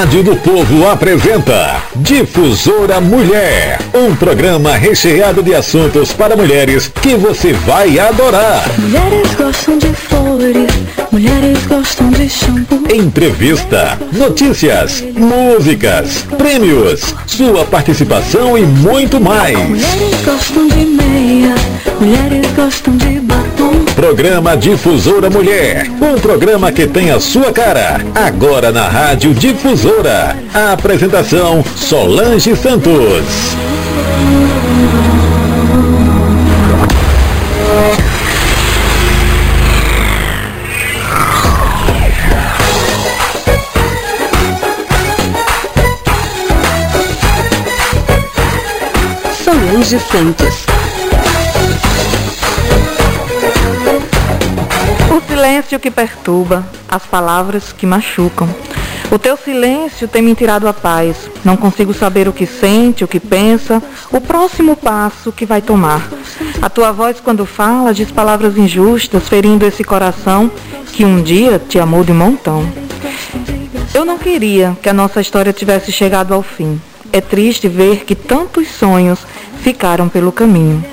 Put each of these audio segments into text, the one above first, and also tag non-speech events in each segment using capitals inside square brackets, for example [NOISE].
Rádio do Povo apresenta Difusora Mulher, um programa recheado de assuntos para mulheres que você vai adorar. Mulheres gostam de flores, mulheres gostam de shampoo. Entrevista, notícias, músicas, prêmios, sua participação e muito mais. Mulheres gostam de meia, mulheres gostam de batom. Programa Difusora Mulher, um programa que tem a sua cara. Agora na Rádio Difusora. A apresentação Solange Santos. Solange Santos. Silêncio que perturba, as palavras que machucam. O teu silêncio tem me tirado a paz. Não consigo saber o que sente, o que pensa, o próximo passo que vai tomar. A tua voz, quando fala, diz palavras injustas, ferindo esse coração que um dia te amou de montão. Eu não queria que a nossa história tivesse chegado ao fim. É triste ver que tantos sonhos ficaram pelo caminho.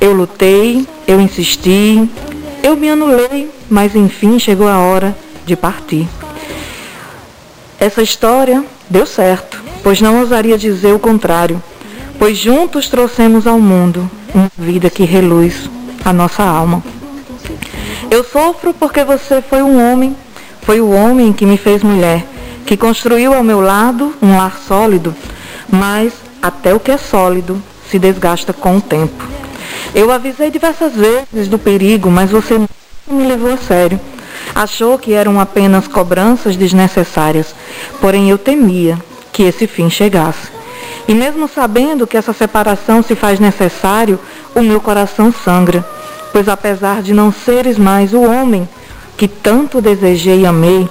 Eu lutei, eu insisti, eu me anulei, mas enfim chegou a hora de partir. Essa história deu certo, pois não ousaria dizer o contrário, pois juntos trouxemos ao mundo uma vida que reluz a nossa alma. Eu sofro porque você foi um homem, foi o homem que me fez mulher, que construiu ao meu lado um lar sólido, mas até o que é sólido se desgasta com o tempo. Eu avisei diversas vezes do perigo, mas você não me levou a sério. Achou que eram apenas cobranças desnecessárias, porém eu temia que esse fim chegasse. E mesmo sabendo que essa separação se faz necessário, o meu coração sangra, pois apesar de não seres mais o homem que tanto desejei e amei,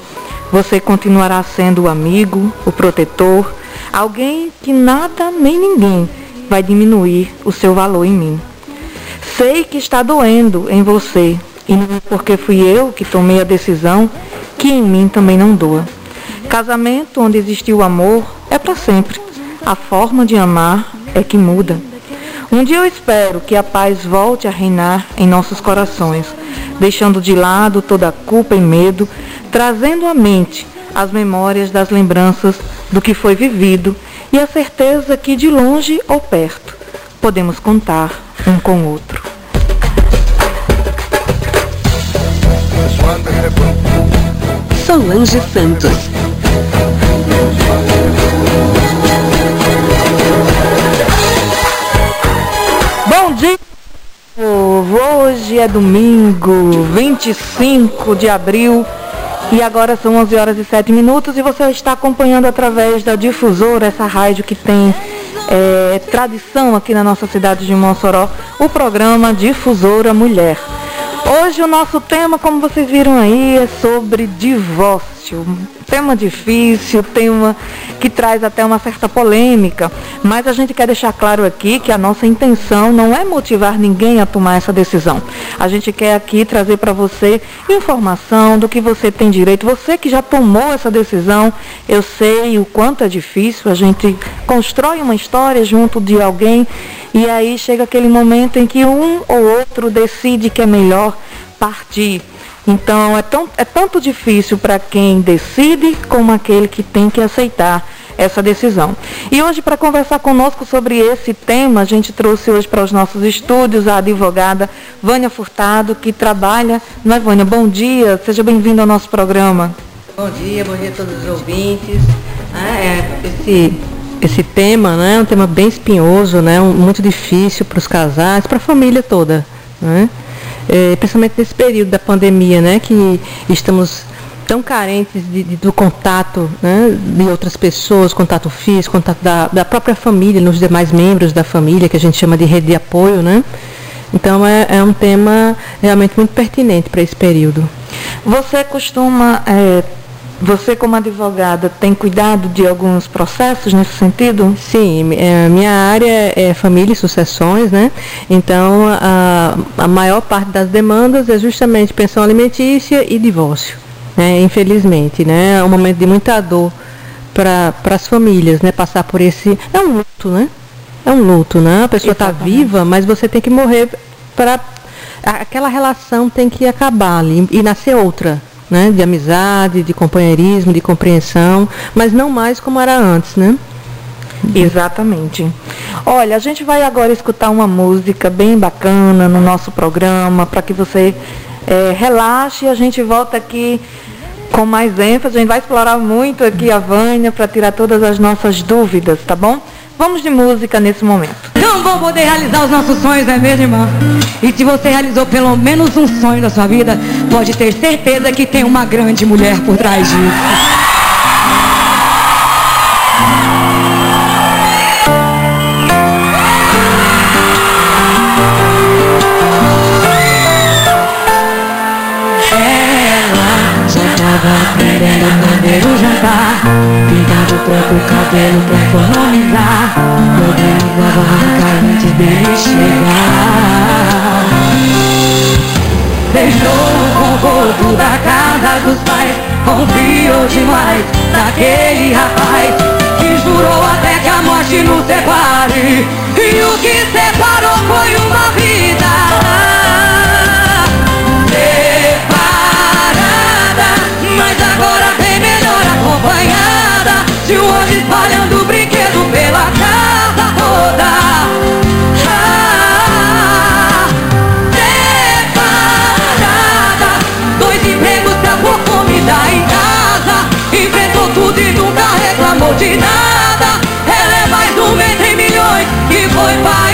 você continuará sendo o amigo, o protetor, alguém que nada nem ninguém vai diminuir o seu valor em mim. Sei que está doendo em você, e não é porque fui eu que tomei a decisão que em mim também não doa. Casamento onde existiu amor é para sempre. A forma de amar é que muda. Um dia eu espero que a paz volte a reinar em nossos corações, deixando de lado toda culpa e medo, trazendo à mente as memórias das lembranças do que foi vivido e a certeza que de longe ou perto podemos contar um com o outro. Solange Santos. Bom dia, povo! Hoje é domingo, 25 de abril, e agora são 11 horas e 7 minutos, e você está acompanhando através da difusora, essa rádio que tem é, tradição aqui na nossa cidade de Mossoró, o programa Difusora Mulher. Hoje o nosso tema, como vocês viram aí, é sobre divórcio. Tema difícil, tema que traz até uma certa polêmica, mas a gente quer deixar claro aqui que a nossa intenção não é motivar ninguém a tomar essa decisão. A gente quer aqui trazer para você informação do que você tem direito. Você que já tomou essa decisão, eu sei o quanto é difícil, a gente constrói uma história junto de alguém e aí chega aquele momento em que um ou outro decide que é melhor partir. Então é, tão, é tanto difícil para quem decide como aquele que tem que aceitar essa decisão. E hoje, para conversar conosco sobre esse tema, a gente trouxe hoje para os nossos estúdios a advogada Vânia Furtado, que trabalha. Não é, Vânia? Bom dia, seja bem-vinda ao nosso programa. Bom dia, bom dia a todos os ouvintes. Ah, é, esse, esse tema né, é um tema bem espinhoso, né, muito difícil para os casais, para a família toda. Né? É, principalmente nesse período da pandemia, né, que estamos tão carentes de, de, do contato né, de outras pessoas, contato físico, contato da, da própria família, nos demais membros da família, que a gente chama de rede de apoio, né? Então é, é um tema realmente muito pertinente para esse período. Você costuma, é, você como advogada, tem cuidado de alguns processos nesse sentido? Sim, é, minha área é família e sucessões, né? Então a, a maior parte das demandas é justamente pensão alimentícia e divórcio. Né? Infelizmente, né? É um momento de muita dor para as famílias, né? Passar por esse. É um luto, né? É um luto, né? A pessoa está viva, mas você tem que morrer para. Aquela relação tem que acabar ali e nascer outra, né? De amizade, de companheirismo, de compreensão, mas não mais como era antes, né? Exatamente. Olha, a gente vai agora escutar uma música bem bacana no nosso programa para que você é, relaxe e a gente volta aqui com mais ênfase. A gente vai explorar muito aqui a Vânia para tirar todas as nossas dúvidas, tá bom? Vamos de música nesse momento. Não vou poder realizar os nossos sonhos, não é mesmo, irmã? E se você realizou pelo menos um sonho da sua vida, pode ter certeza que tem uma grande mulher por trás disso. Querendo comer o jantar. Todo o cabelo pra economizar Organizava a barraca antes dele chegar. Deixou o conforto da casa dos pais. Confiou demais naquele rapaz. Que jurou até que a morte nos separe. E o que separou foi uma vida De anjo espalhando brinquedo pela casa toda. Ah, Separada Dois empregos pôr comida em casa. Inventou tudo e nunca reclamou de nada. Ela é mais um entre milhões que foi pai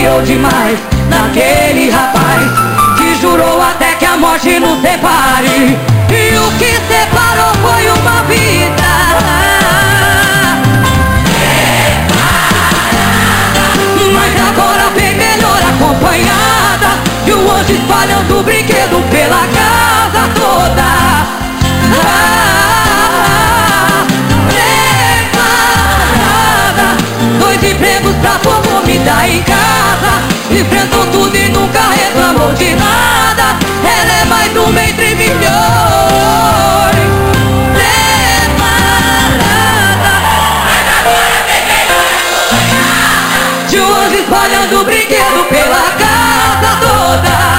Confiou demais naquele rapaz Que jurou até que a morte nos separe. E o que separou foi uma vida. Mas agora vem melhor acompanhada E o anjo espalhando brinquedo pela casa comida em casa. Enfrentou tudo e nunca reclamou de nada. Ela é mais uma entre milhões. Preparada. De hoje espalhando brinquedo pela casa toda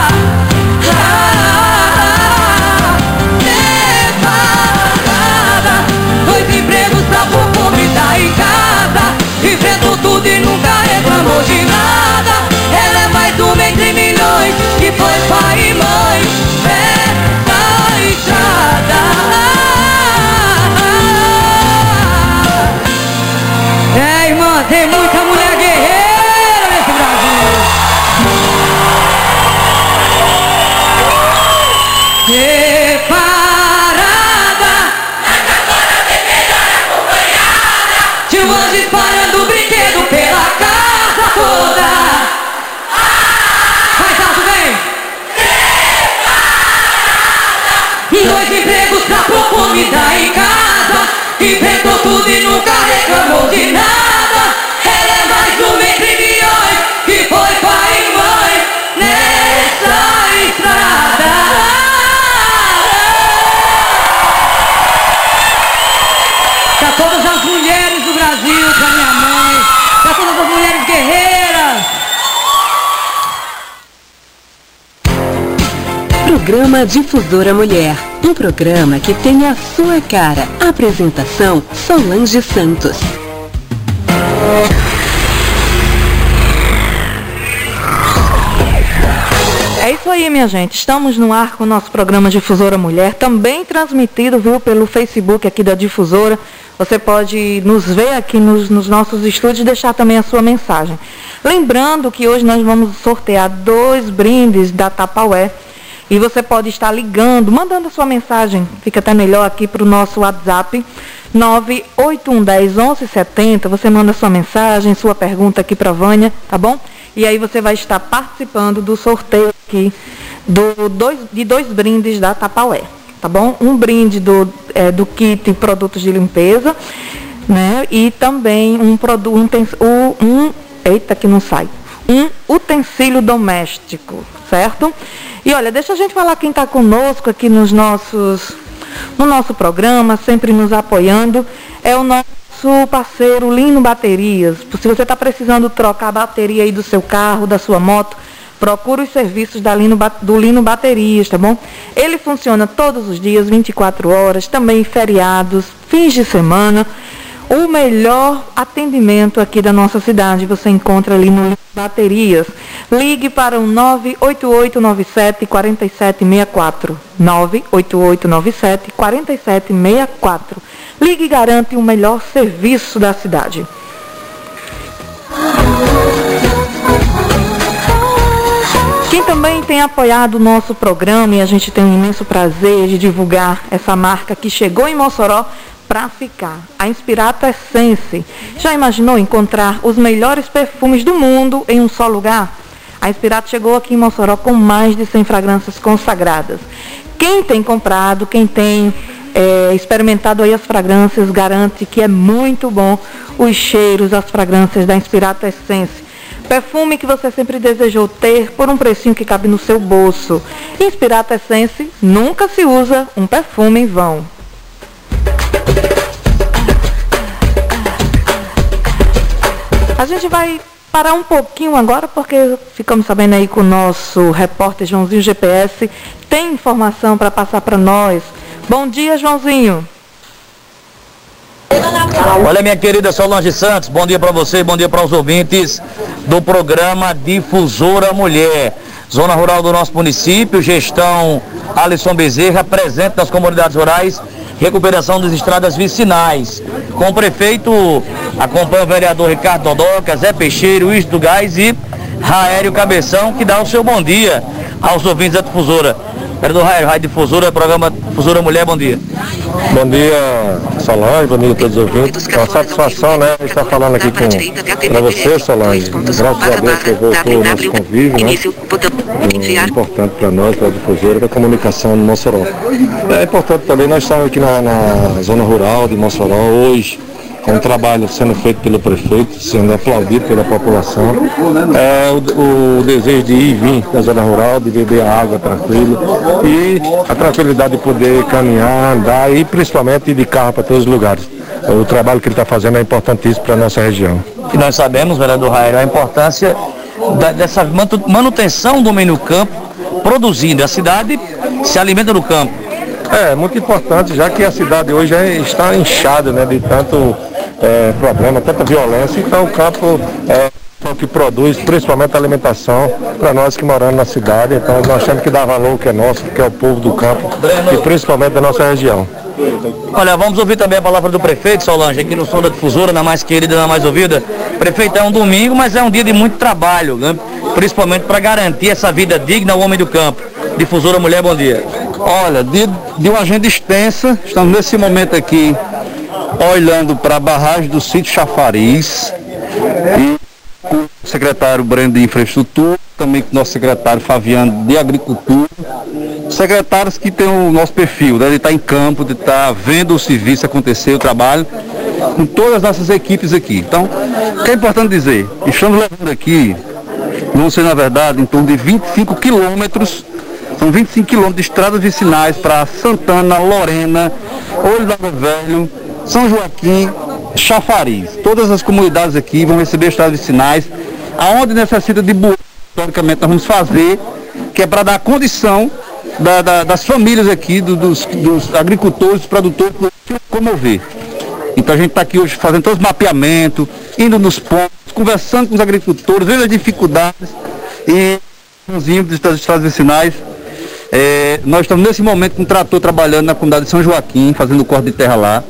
Programa Difusora Mulher. Um programa que tem a sua cara. Apresentação Solange Santos. É isso aí, minha gente. Estamos no ar com o nosso programa Difusora Mulher, também transmitido, viu, pelo Facebook aqui da Difusora. Você pode nos ver aqui nos, nos nossos estúdios e deixar também a sua mensagem. Lembrando que hoje nós vamos sortear dois brindes da Tapaué. E você pode estar ligando, mandando sua mensagem, fica até melhor aqui para o nosso WhatsApp, 981101170. Você manda sua mensagem, sua pergunta aqui para a Vânia, tá bom? E aí você vai estar participando do sorteio aqui do dois, de dois brindes da Tapaué. tá bom? Um brinde do, é, do kit produtos de limpeza, né? E também um produto, um, um, eita que não sai, um utensílio doméstico, certo? E olha, deixa a gente falar quem está conosco aqui nos nossos, no nosso programa, sempre nos apoiando, é o nosso parceiro Lino Baterias. Se você está precisando trocar a bateria aí do seu carro, da sua moto, procure os serviços da Lino, do Lino Baterias, tá bom? Ele funciona todos os dias, 24 horas, também feriados, fins de semana. O melhor atendimento aqui da nossa cidade você encontra ali no Baterias. Ligue para o 98897 4764. 98897 4764. Ligue e garante o melhor serviço da cidade. Quem também tem apoiado o nosso programa e a gente tem um imenso prazer de divulgar essa marca que chegou em Mossoró para ficar. A Inspirata Essence. Já imaginou encontrar os melhores perfumes do mundo em um só lugar? A Inspirata chegou aqui em Mossoró com mais de 100 fragrâncias consagradas. Quem tem comprado, quem tem é, experimentado aí as fragrâncias, garante que é muito bom os cheiros, as fragrâncias da Inspirata Essence. Perfume que você sempre desejou ter por um precinho que cabe no seu bolso. Inspirata Essence nunca se usa um perfume em vão. Gente vai parar um pouquinho agora, porque ficamos sabendo aí com o nosso repórter Joãozinho GPS tem informação para passar para nós Bom dia, Joãozinho. Olha, minha querida Solange Santos, bom dia para você, bom dia para os ouvintes do programa Difusora Mulher. Zona Rural do nosso município, gestão Alisson Bezerra, presente nas comunidades rurais, recuperação das estradas vicinais. Com o prefeito, acompanha o vereador Ricardo Dodoca, Zé Peixeiro, Luiz do Gás e Raério Cabeção, que dá o seu bom dia aos ouvintes da Difusora. Vereador Raio, Rádio Difusora, programa Difusora Mulher, bom dia. Bom dia, Solange, bom dia a todos os ouvintes. É uma satisfação, né, estar falando aqui com para você, Solange. Graças a Deus que voltou o nosso convívio, né? É importante para nós, para a Difusora, da comunicação no Mossoró. É importante também, nós estamos aqui na, na zona rural de Mossoró hoje é um trabalho sendo feito pelo prefeito, sendo aplaudido pela população. É o, o desejo de ir e vir da zona rural, de beber água tranquilo e a tranquilidade de poder caminhar, andar e principalmente ir de carro para todos os lugares. O trabalho que ele está fazendo é importantíssimo para a nossa região. E nós sabemos, vereador Raio, a importância da, dessa manutenção do meio campo, produzindo. A cidade se alimenta do campo. É, muito importante, já que a cidade hoje é, está inchada né, de tanto é, problema, tanta violência, então o campo é o que produz, principalmente a alimentação, para nós que moramos na cidade, então nós temos que dar valor que é nosso, que é o povo do campo e principalmente da nossa região. Olha, vamos ouvir também a palavra do prefeito, Solange, aqui no som da difusora, na mais querida, na mais ouvida. Prefeito, é um domingo, mas é um dia de muito trabalho, né? principalmente para garantir essa vida digna ao homem do campo. Difusora Mulher, bom dia. Olha, de, de uma agenda extensa, estamos nesse momento aqui olhando para a barragem do sítio Chafariz e com o secretário Breno de Infraestrutura, também com o nosso secretário Fabiano de Agricultura, secretários que têm o nosso perfil, né, de estar em campo, de estar vendo o serviço acontecer, o trabalho, com todas as nossas equipes aqui. Então, o que é importante dizer? Estamos levando aqui, vão ser na verdade em torno de 25 quilômetros, são 25 quilômetros de estradas vicinais para Santana, Lorena, Olho da Velho, são Joaquim, Chafariz. Todas as comunidades aqui vão receber estradas vicinais, aonde necessita de burro, historicamente nós vamos fazer, que é para dar condição da, da, das famílias aqui, do, dos, dos, agricultores, dos produtores, comover. Então a gente está aqui hoje fazendo todos os mapeamentos, indo nos pontos, conversando com os agricultores, vendo as dificuldades e índices das estradas vicinais. É, nós estamos nesse momento com um trator trabalhando na comunidade de São Joaquim, fazendo o corte de terra lá.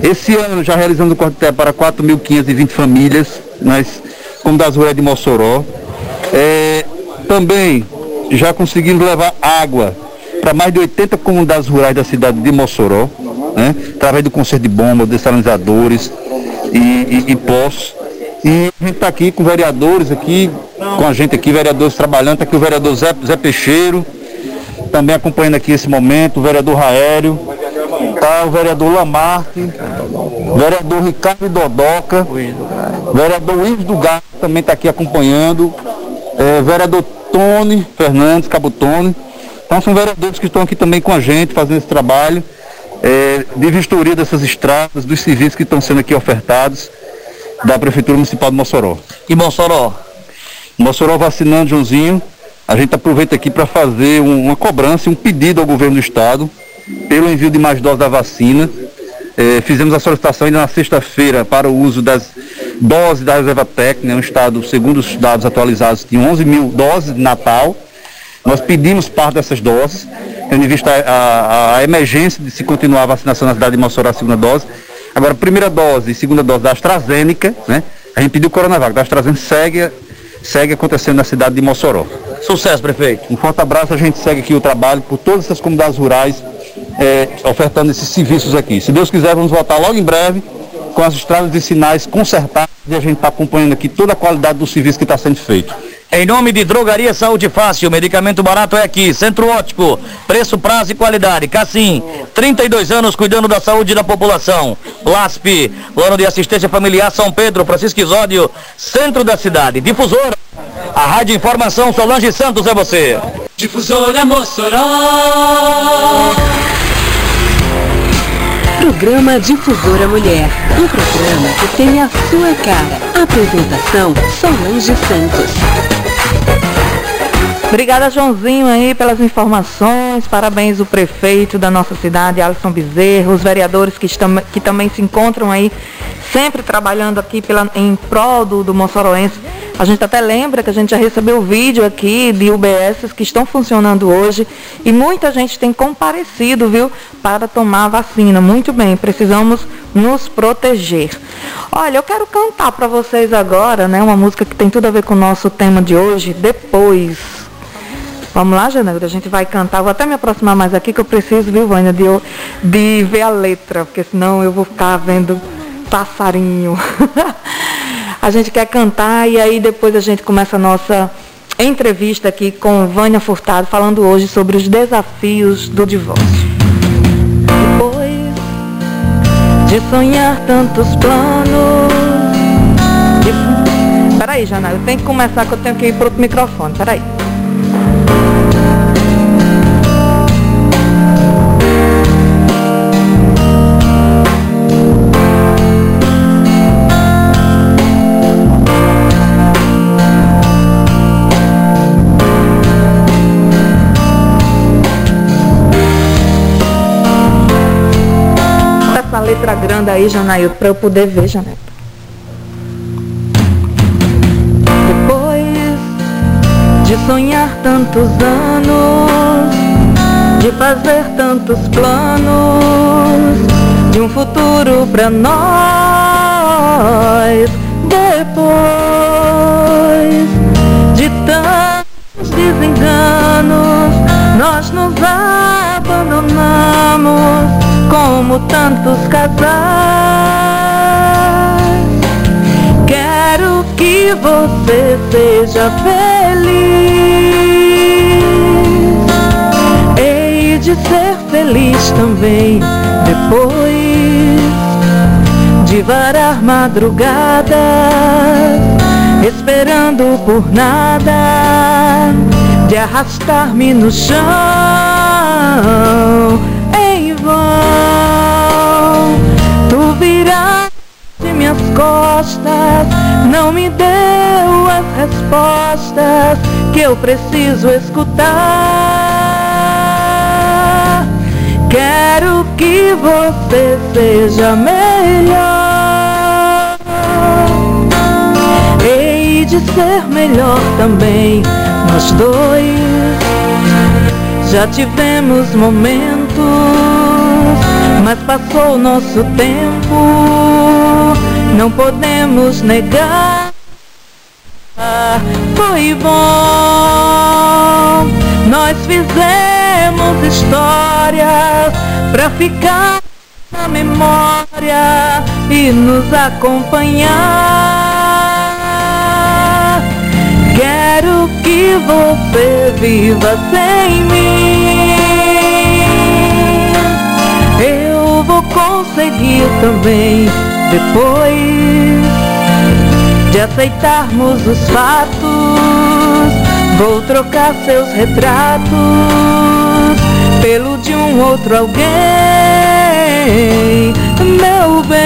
Esse ano já realizamos o corte de terra para 4.520 famílias, nas comunidades rurais de Mossoró. É, também já conseguimos levar água para mais de 80 comunidades rurais da cidade de Mossoró, né, através do conserto de bombas, desalinizadores e, e, e poços. E a gente está aqui com vereadores aqui, com a gente aqui, vereadores trabalhando, está aqui o vereador Zé, Zé Peixeiro, também acompanhando aqui esse momento, o vereador Raério, tá o vereador Lamarque, vereador Ricardo Dodoca, vereador Luiz do Gato também está aqui acompanhando, é, vereador Tony Fernandes, Cabotone. Então são vereadores que estão aqui também com a gente, fazendo esse trabalho é, de vistoria dessas estradas, dos serviços que estão sendo aqui ofertados da Prefeitura Municipal de Mossoró. E Mossoró? Mossoró vacinando, Joãozinho. A gente aproveita aqui para fazer um, uma cobrança, um pedido ao governo do estado pelo envio de mais doses da vacina. É, fizemos a solicitação ainda na sexta-feira para o uso das doses da reserva técnica, né, um estado, segundo os dados atualizados, tinha 11 mil doses de Natal. Nós pedimos parte dessas doses, tendo em vista a, a, a emergência de se continuar a vacinação na cidade de Mossoró, a segunda dose. Agora, primeira dose e segunda dose da AstraZeneca, né? A gente pediu o Coronavac, da AstraZeneca segue, segue acontecendo na cidade de Mossoró. Sucesso, prefeito. Um forte abraço, a gente segue aqui o trabalho por todas essas comunidades rurais, é, ofertando esses serviços aqui. Se Deus quiser, vamos voltar logo em breve com as estradas e sinais consertadas e a gente está acompanhando aqui toda a qualidade do serviço que está sendo feito. Em nome de Drogaria Saúde Fácil, medicamento barato é aqui. Centro Ótico, preço, prazo e qualidade. Cassim, 32 anos cuidando da saúde da população. LASP, Plano de Assistência Familiar São Pedro, Francisco Isódio, centro da cidade. Difusora, a Rádio Informação Solange Santos é você. Difusora Mossoró. Programa Difusora Mulher. Um programa que tem a sua cara. Apresentação Solange Santos. Obrigada, Joãozinho, aí, pelas informações. Parabéns o prefeito da nossa cidade, Alisson Bezerra, os vereadores que, estão, que também se encontram aí, sempre trabalhando aqui pela, em prol do, do Mossoroense. A gente até lembra que a gente já recebeu vídeo aqui de UBS que estão funcionando hoje e muita gente tem comparecido, viu, para tomar vacina. Muito bem, precisamos nos proteger. Olha, eu quero cantar para vocês agora, né, uma música que tem tudo a ver com o nosso tema de hoje, depois. Vamos lá, Janeiro, a gente vai cantar. Vou até me aproximar mais aqui que eu preciso, viu, Vânia, de, de ver a letra, porque senão eu vou ficar vendo passarinho. [LAUGHS] a gente quer cantar e aí depois a gente começa a nossa entrevista aqui com Vânia Furtado, falando hoje sobre os desafios do divórcio. Depois de sonhar tantos planos. De... Peraí, Jana, eu tenho que começar que eu tenho que ir para outro microfone. Peraí. Grande aí, Janaíl, para eu poder ver, Janaíl. Depois de sonhar tantos anos, de fazer tantos planos, de um futuro para nós, depois de tantos desenganos, nós nos abandonamos como tantos casais. Quero que você seja feliz. Hei de ser feliz também depois de varar madrugadas, esperando por nada, de arrastar-me no chão De minhas costas, não me deu as respostas que eu preciso escutar. Quero que você seja melhor. Hei de ser melhor também, nós dois já tivemos momentos, mas passou o nosso tempo, não podemos negar. Foi bom, nós fizemos histórias pra ficar na memória e nos acompanhar. Quero que você viva sem mim. Seguir também depois de aceitarmos os fatos. Vou trocar seus retratos pelo de um outro alguém, meu bem.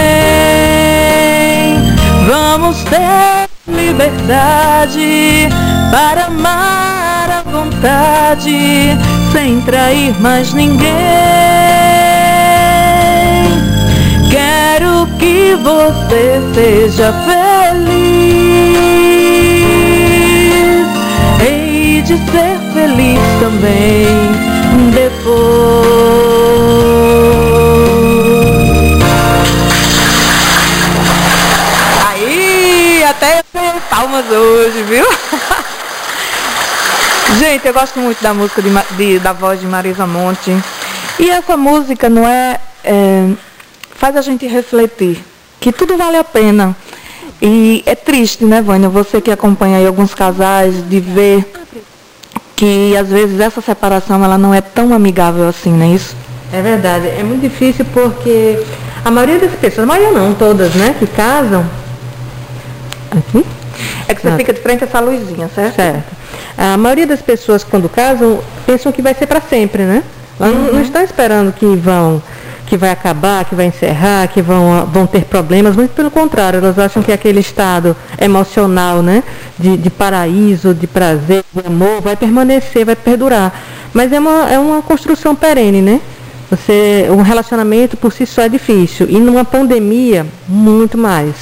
Vamos ter liberdade para amar à vontade, sem trair mais ninguém. Que você seja feliz. Hei de ser feliz também depois. Aí, até palmas hoje, viu? [LAUGHS] Gente, eu gosto muito da música de, de, da voz de Marisa Monte. E essa música não é, é, faz a gente refletir que tudo vale a pena. E é triste, né, Vânia, você que acompanha aí alguns casais, de ver que às vezes essa separação ela não é tão amigável assim, não é isso? É verdade, é muito difícil porque a maioria das pessoas, a maioria não, todas, né, que casam. Aqui? É que você fica de frente a essa luzinha, certo? Certo. A maioria das pessoas quando casam pensam que vai ser para sempre, né? Elas uhum. não estão esperando que vão que vai acabar, que vai encerrar, que vão, vão ter problemas, muito pelo contrário, elas acham que aquele estado emocional, né, de, de paraíso, de prazer, de amor, vai permanecer, vai perdurar. Mas é uma, é uma construção perene, né? Você, um relacionamento por si só é difícil. E numa pandemia, muito mais.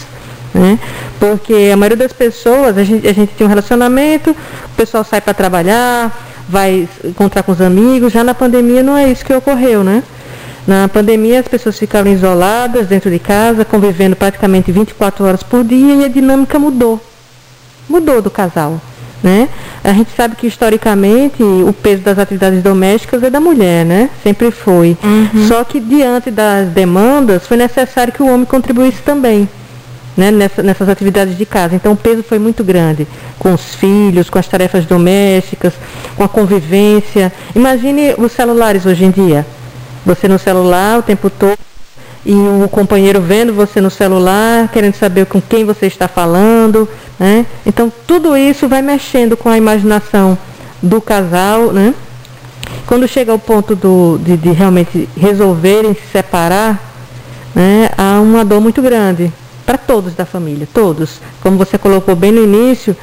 Né? Porque a maioria das pessoas, a gente, a gente tem um relacionamento, o pessoal sai para trabalhar, vai encontrar com os amigos, já na pandemia não é isso que ocorreu, né? Na pandemia, as pessoas ficaram isoladas dentro de casa, convivendo praticamente 24 horas por dia e a dinâmica mudou. Mudou do casal. Né? A gente sabe que historicamente o peso das atividades domésticas é da mulher, né? Sempre foi. Uhum. Só que diante das demandas foi necessário que o homem contribuísse também. Né, nessa, nessas atividades de casa. Então o peso foi muito grande, com os filhos, com as tarefas domésticas, com a convivência. Imagine os celulares hoje em dia você no celular o tempo todo e o companheiro vendo você no celular, querendo saber com quem você está falando, né? Então tudo isso vai mexendo com a imaginação do casal, né? Quando chega ao ponto do, de, de realmente resolverem se separar, né, há uma dor muito grande para todos da família, todos. Como você colocou bem no início,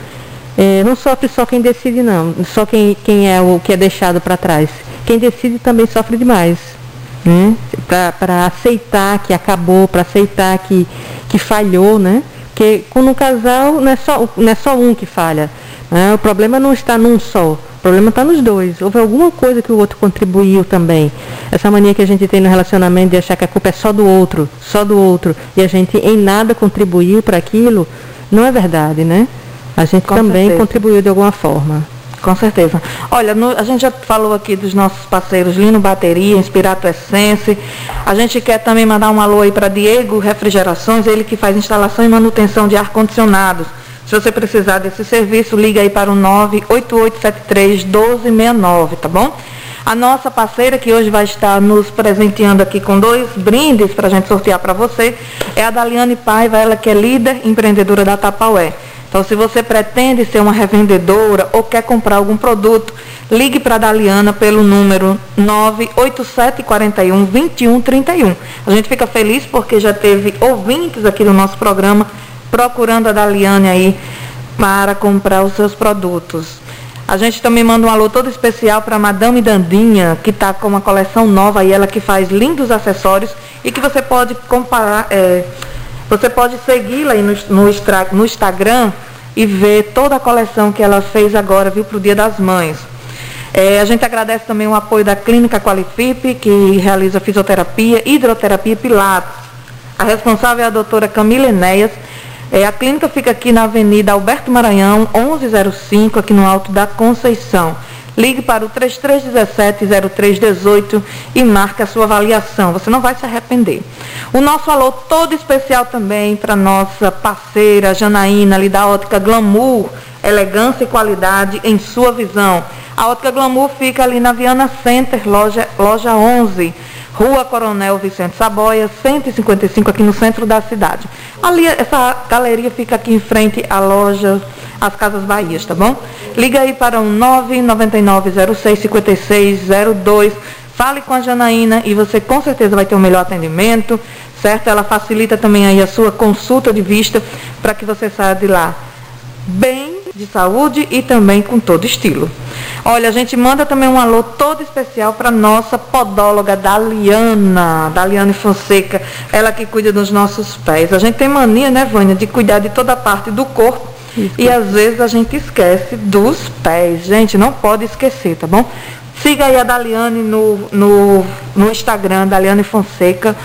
é, não sofre só quem decide não, só quem, quem é o que é deixado para trás. Quem decide também sofre demais né? Para aceitar que acabou, para aceitar que, que falhou, né? Porque quando um casal não é só, não é só um que falha. Né? O problema não está num só. O problema está nos dois. Houve alguma coisa que o outro contribuiu também. Essa mania que a gente tem no relacionamento de achar que a culpa é só do outro, só do outro, e a gente em nada contribuiu para aquilo, não é verdade, né? A gente Com também certeza. contribuiu de alguma forma. Com certeza. Olha, no, a gente já falou aqui dos nossos parceiros Lino Bateria, Inspirato Essence. A gente quer também mandar um alô aí para Diego Refrigerações, ele que faz instalação e manutenção de ar-condicionados. Se você precisar desse serviço, liga aí para o 98873-1269, tá bom? A nossa parceira que hoje vai estar nos presenteando aqui com dois brindes para a gente sortear para você é a Daliane Paiva, ela que é líder empreendedora da Tapaué. Então, se você pretende ser uma revendedora ou quer comprar algum produto, ligue para a Daliana pelo número 98741 2131. A gente fica feliz porque já teve ouvintes aqui do nosso programa procurando a Daliane aí para comprar os seus produtos. A gente também manda um alô todo especial para a Madame Dandinha, que está com uma coleção nova e ela que faz lindos acessórios e que você pode comparar. É, você pode segui-la aí no, no, no Instagram e ver toda a coleção que ela fez agora, viu, para o Dia das Mães. É, a gente agradece também o apoio da Clínica Qualifip, que realiza fisioterapia, hidroterapia e pilates. A responsável é a doutora Camila Enéas. É, a clínica fica aqui na Avenida Alberto Maranhão, 1105, aqui no Alto da Conceição. Ligue para o 3317-0318 e marque a sua avaliação. Você não vai se arrepender. O nosso alô todo especial também para nossa parceira Janaína, ali da Ótica Glamour, elegância e qualidade em sua visão. A Ótica Glamour fica ali na Viana Center, loja, loja 11. Rua Coronel Vicente Saboia, 155, aqui no centro da cidade. Ali, essa galeria fica aqui em frente à loja As Casas Bahias, tá bom? Liga aí para o 999-06-5602. Fale com a Janaína e você com certeza vai ter um melhor atendimento, certo? Ela facilita também aí a sua consulta de vista para que você saia de lá bem de saúde e também com todo estilo. Olha, a gente manda também um alô todo especial para nossa podóloga Daliana, Daliane Fonseca, ela que cuida dos nossos pés. A gente tem mania, né, Vânia, de cuidar de toda a parte do corpo Isso. e às vezes a gente esquece dos pés. Gente, não pode esquecer, tá bom? Siga aí a Daliane no, no, no Instagram, Daliane Fonseca,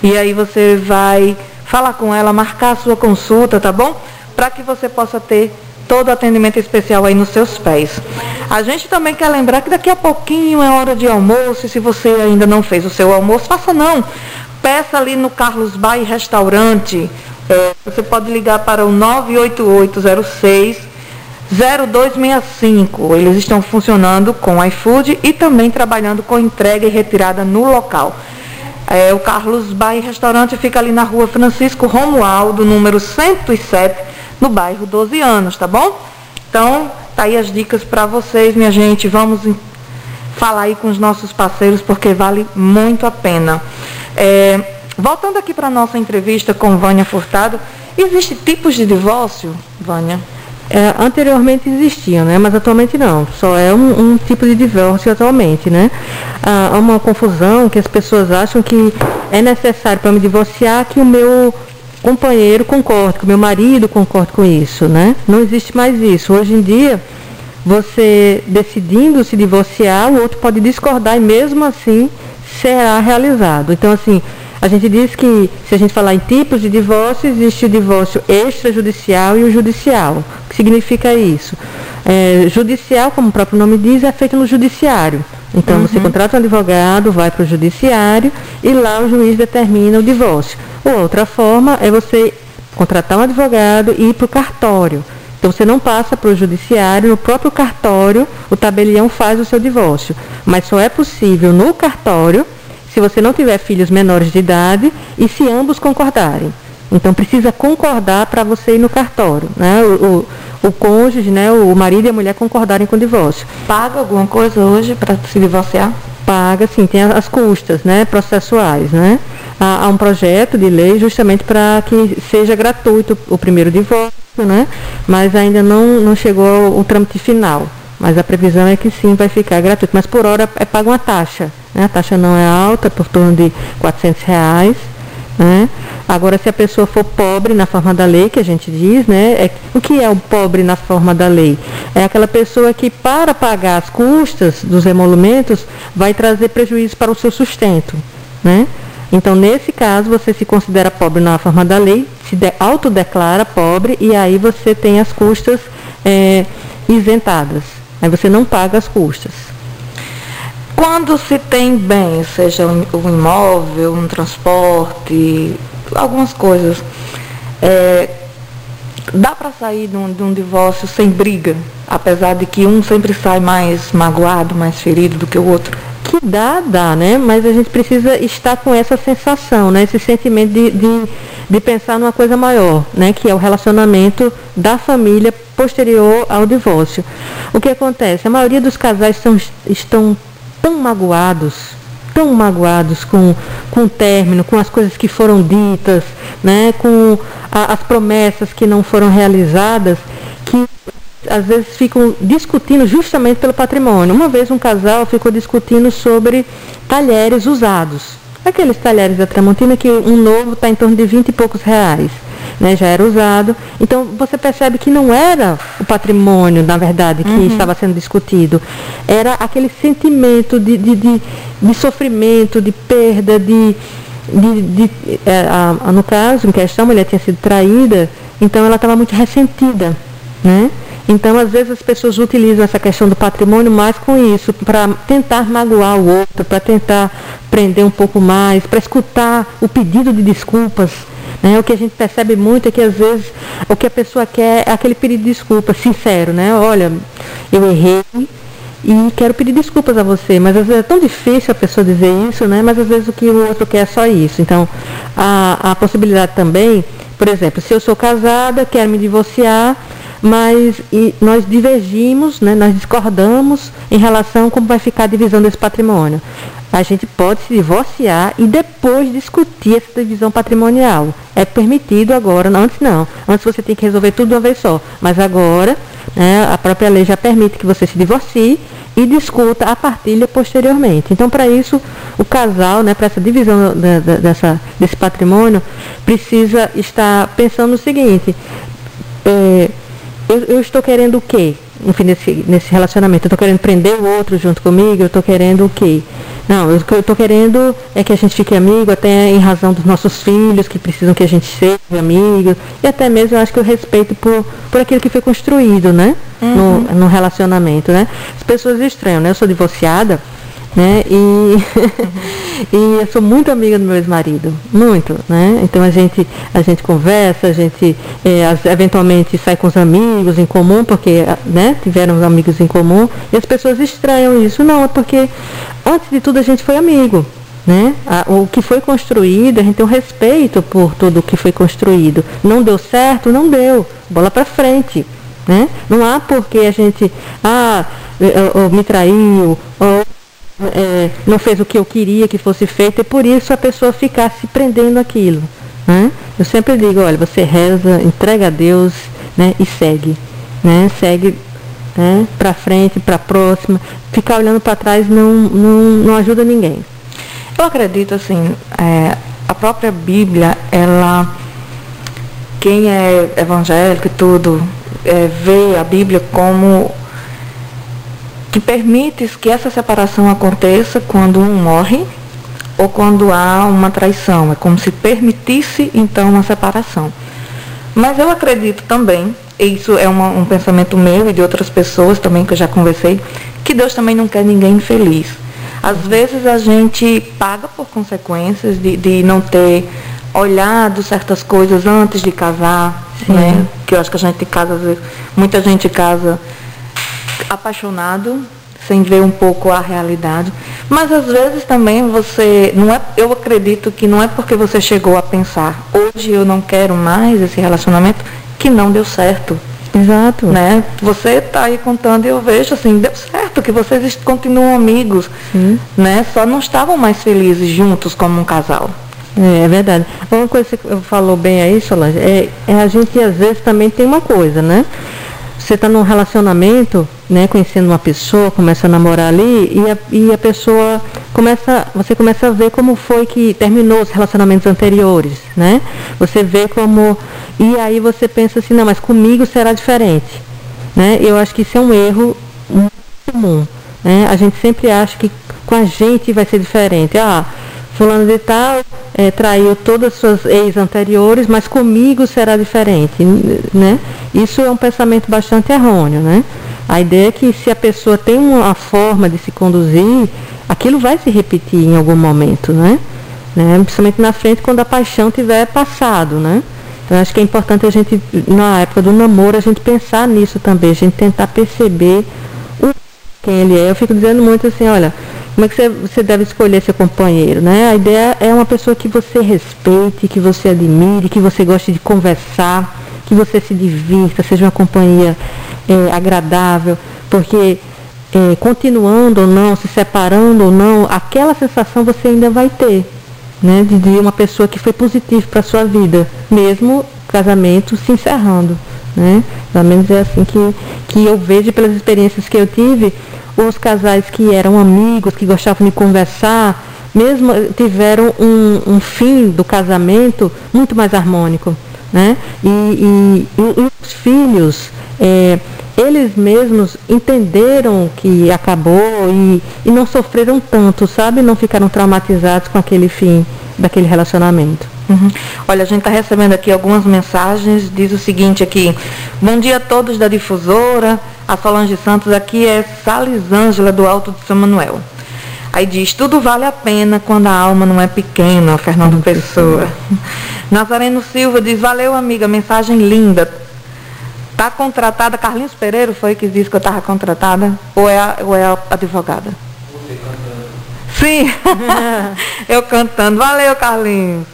e aí você vai falar com ela, marcar a sua consulta, tá bom? Para que você possa ter todo atendimento especial aí nos seus pés. A gente também quer lembrar que daqui a pouquinho é hora de almoço, e se você ainda não fez o seu almoço, faça não. Peça ali no Carlos Bay Restaurante. É, você pode ligar para o 98806 0265. Eles estão funcionando com iFood e também trabalhando com entrega e retirada no local. É, o Carlos Bay Restaurante fica ali na rua Francisco Romualdo, número 107, no bairro 12 anos, tá bom? Então, tá aí as dicas para vocês, minha gente. Vamos falar aí com os nossos parceiros porque vale muito a pena. É, voltando aqui para nossa entrevista com Vânia Furtado, existe tipos de divórcio, Vânia? É, anteriormente existiam, né? mas atualmente não. Só é um, um tipo de divórcio atualmente. Né? Há uma confusão que as pessoas acham que é necessário para me divorciar que o meu companheiro concorde, que o meu marido concorde com isso, né? Não existe mais isso. Hoje em dia, você decidindo se divorciar, o outro pode discordar e mesmo assim será realizado. Então, assim, a gente diz que, se a gente falar em tipos de divórcio, existe o divórcio extrajudicial e o judicial. O que significa isso? É, judicial, como o próprio nome diz, é feito no judiciário. Então, uhum. você contrata um advogado, vai para o judiciário e lá o juiz determina o divórcio. Outra forma é você contratar um advogado e ir para o cartório. Então você não passa para o judiciário, no próprio cartório o tabelião faz o seu divórcio. Mas só é possível no cartório se você não tiver filhos menores de idade e se ambos concordarem. Então precisa concordar para você ir no cartório. Né? O, o, o, cônjuge, né? o marido e a mulher concordarem com o divórcio. Paga alguma coisa hoje para se divorciar? Paga, sim, tem as custas né? processuais. Né? Há, há um projeto de lei justamente para que seja gratuito o primeiro divórcio, né? mas ainda não, não chegou o trâmite final. Mas a previsão é que sim, vai ficar gratuito. Mas por hora é paga uma taxa. Né? A taxa não é alta, por torno de 400 reais. Né? Agora, se a pessoa for pobre na forma da lei, que a gente diz, né? É, o que é o pobre na forma da lei? É aquela pessoa que, para pagar as custas dos emolumentos, vai trazer prejuízo para o seu sustento. Né? Então, nesse caso, você se considera pobre na forma da lei, se de, autodeclara pobre e aí você tem as custas é, isentadas. Aí você não paga as custas. Quando se tem bem, seja um imóvel, um transporte, algumas coisas, é, dá para sair de um, de um, divórcio sem briga, apesar de que um sempre sai mais magoado, mais ferido do que o outro? Que dá, dá, né? Mas a gente precisa estar com essa sensação, né? Esse sentimento de, de, de pensar numa coisa maior, né? Que é o relacionamento da família posterior ao divórcio. O que acontece? A maioria dos casais são, estão tão magoados, tão magoados com, com o término, com as coisas que foram ditas, né, com a, as promessas que não foram realizadas, que às vezes ficam discutindo justamente pelo patrimônio. Uma vez um casal ficou discutindo sobre talheres usados. Aqueles talheres da Tramontina que um novo está em torno de 20 e poucos reais né, já era usado. Então você percebe que não era o patrimônio, na verdade, que uhum. estava sendo discutido. Era aquele sentimento de, de, de, de sofrimento, de perda, de. de, de é, a, a, no caso em questão, a mulher tinha sido traída, então ela estava muito ressentida. Né? Então, às vezes, as pessoas utilizam essa questão do patrimônio mais com isso, para tentar magoar o outro, para tentar prender um pouco mais, para escutar o pedido de desculpas né? O que a gente percebe muito é que às vezes o que a pessoa quer é aquele pedido de desculpa sincero, né? Olha, eu errei, E quero pedir desculpas a você, mas às vezes é tão difícil a pessoa dizer isso, né? Mas às vezes o que o outro quer é só isso. Então, a, a possibilidade também, por exemplo, se eu sou casada, quero me divorciar, mas nós divergimos, né, nós discordamos em relação a como vai ficar a divisão desse patrimônio. A gente pode se divorciar e depois discutir essa divisão patrimonial. É permitido agora, não, antes não. Antes você tem que resolver tudo de uma vez só. Mas agora, né, a própria lei já permite que você se divorcie e discuta a partilha posteriormente. Então, para isso, o casal, né, para essa divisão da, da, dessa, desse patrimônio, precisa estar pensando no seguinte. É, eu, eu estou querendo o quê? Enfim, nesse, nesse relacionamento. Eu estou querendo prender o outro junto comigo, eu estou querendo o quê? Não, o que eu estou querendo é que a gente fique amigo, até em razão dos nossos filhos, que precisam que a gente seja amigo. E até mesmo eu acho que o respeito por, por aquilo que foi construído, né? Uhum. No, no relacionamento, né? As pessoas estranham, né? Eu sou divorciada, né? E, [LAUGHS] e eu sou muito amiga do meu ex-marido, muito, né? Então a gente, a gente conversa, a gente é, eventualmente sai com os amigos em comum, porque né, tiveram amigos em comum, e as pessoas estranham isso. Não, é porque antes de tudo a gente foi amigo. Né? o que foi construído, a gente tem um respeito por tudo o que foi construído. Não deu certo, não deu. Bola para frente. Né? Não há porque a gente ah, ou me traiu, ou é, não fez o que eu queria que fosse feito, e por isso a pessoa ficar se prendendo aquilo. Né? Eu sempre digo, olha, você reza, entrega a Deus né, e segue. Né? Segue né, para frente, para próxima. Ficar olhando para trás não, não, não ajuda ninguém. Eu acredito assim, é, a própria Bíblia, ela, quem é evangélico e tudo, é, vê a Bíblia como que permite que essa separação aconteça quando um morre ou quando há uma traição. É como se permitisse, então, uma separação. Mas eu acredito também, e isso é uma, um pensamento meu e de outras pessoas também que eu já conversei, que Deus também não quer ninguém infeliz. Às vezes a gente paga por consequências de, de não ter olhado certas coisas antes de casar, Sim. né? Que eu acho que a gente casa, às vezes, muita gente casa apaixonado, sem ver um pouco a realidade. Mas às vezes também você não é, eu acredito que não é porque você chegou a pensar, hoje eu não quero mais esse relacionamento, que não deu certo. Exato. Né? Você está aí contando e eu vejo assim, deu certo, que vocês continuam amigos, Sim. né? Só não estavam mais felizes juntos como um casal. É, é verdade. Uma coisa que você falou bem aí, Solange, é, é a gente às vezes também tem uma coisa, né? você está num relacionamento, né, conhecendo uma pessoa, começa a namorar ali e a, e a pessoa começa, você começa a ver como foi que terminou os relacionamentos anteriores, né? Você vê como e aí você pensa assim, não, mas comigo será diferente, né? Eu acho que isso é um erro muito comum, né? A gente sempre acha que com a gente vai ser diferente. Ah, fulano de tal é, traiu todas as suas ex anteriores, mas comigo será diferente, né? Isso é um pensamento bastante errôneo, né? A ideia é que se a pessoa tem uma forma de se conduzir, aquilo vai se repetir em algum momento, né? né? Principalmente na frente quando a paixão tiver passado, né? Então acho que é importante a gente, na época do namoro, a gente pensar nisso também, a gente tentar perceber o, quem ele é. Eu fico dizendo muito assim, olha, como é que você, você deve escolher seu companheiro, né? A ideia é uma pessoa que você respeite, que você admire, que você goste de conversar, que você se divirta, seja uma companhia é, agradável, porque é, continuando ou não, se separando ou não, aquela sensação você ainda vai ter, né? De, de uma pessoa que foi positiva para a sua vida, mesmo casamento se encerrando. Né? Pelo menos é assim que, que eu vejo pelas experiências que eu tive os casais que eram amigos, que gostavam de conversar, mesmo tiveram um, um fim do casamento muito mais harmônico. Né? E, e, e os filhos, é, eles mesmos entenderam que acabou e, e não sofreram tanto, sabe? Não ficaram traumatizados com aquele fim daquele relacionamento. Uhum. Olha, a gente está recebendo aqui algumas mensagens, diz o seguinte aqui, bom dia a todos da difusora, a Solange Santos aqui é Salisângela do Alto de São Manuel. Aí diz, tudo vale a pena quando a alma não é pequena, Fernando Pessoa. Nazareno Silva diz, valeu amiga, mensagem linda. Tá contratada, Carlinhos Pereira foi que disse que eu estava contratada? Ou é, a, ou é a advogada? Sim, [LAUGHS] eu cantando. Valeu, Carlinhos.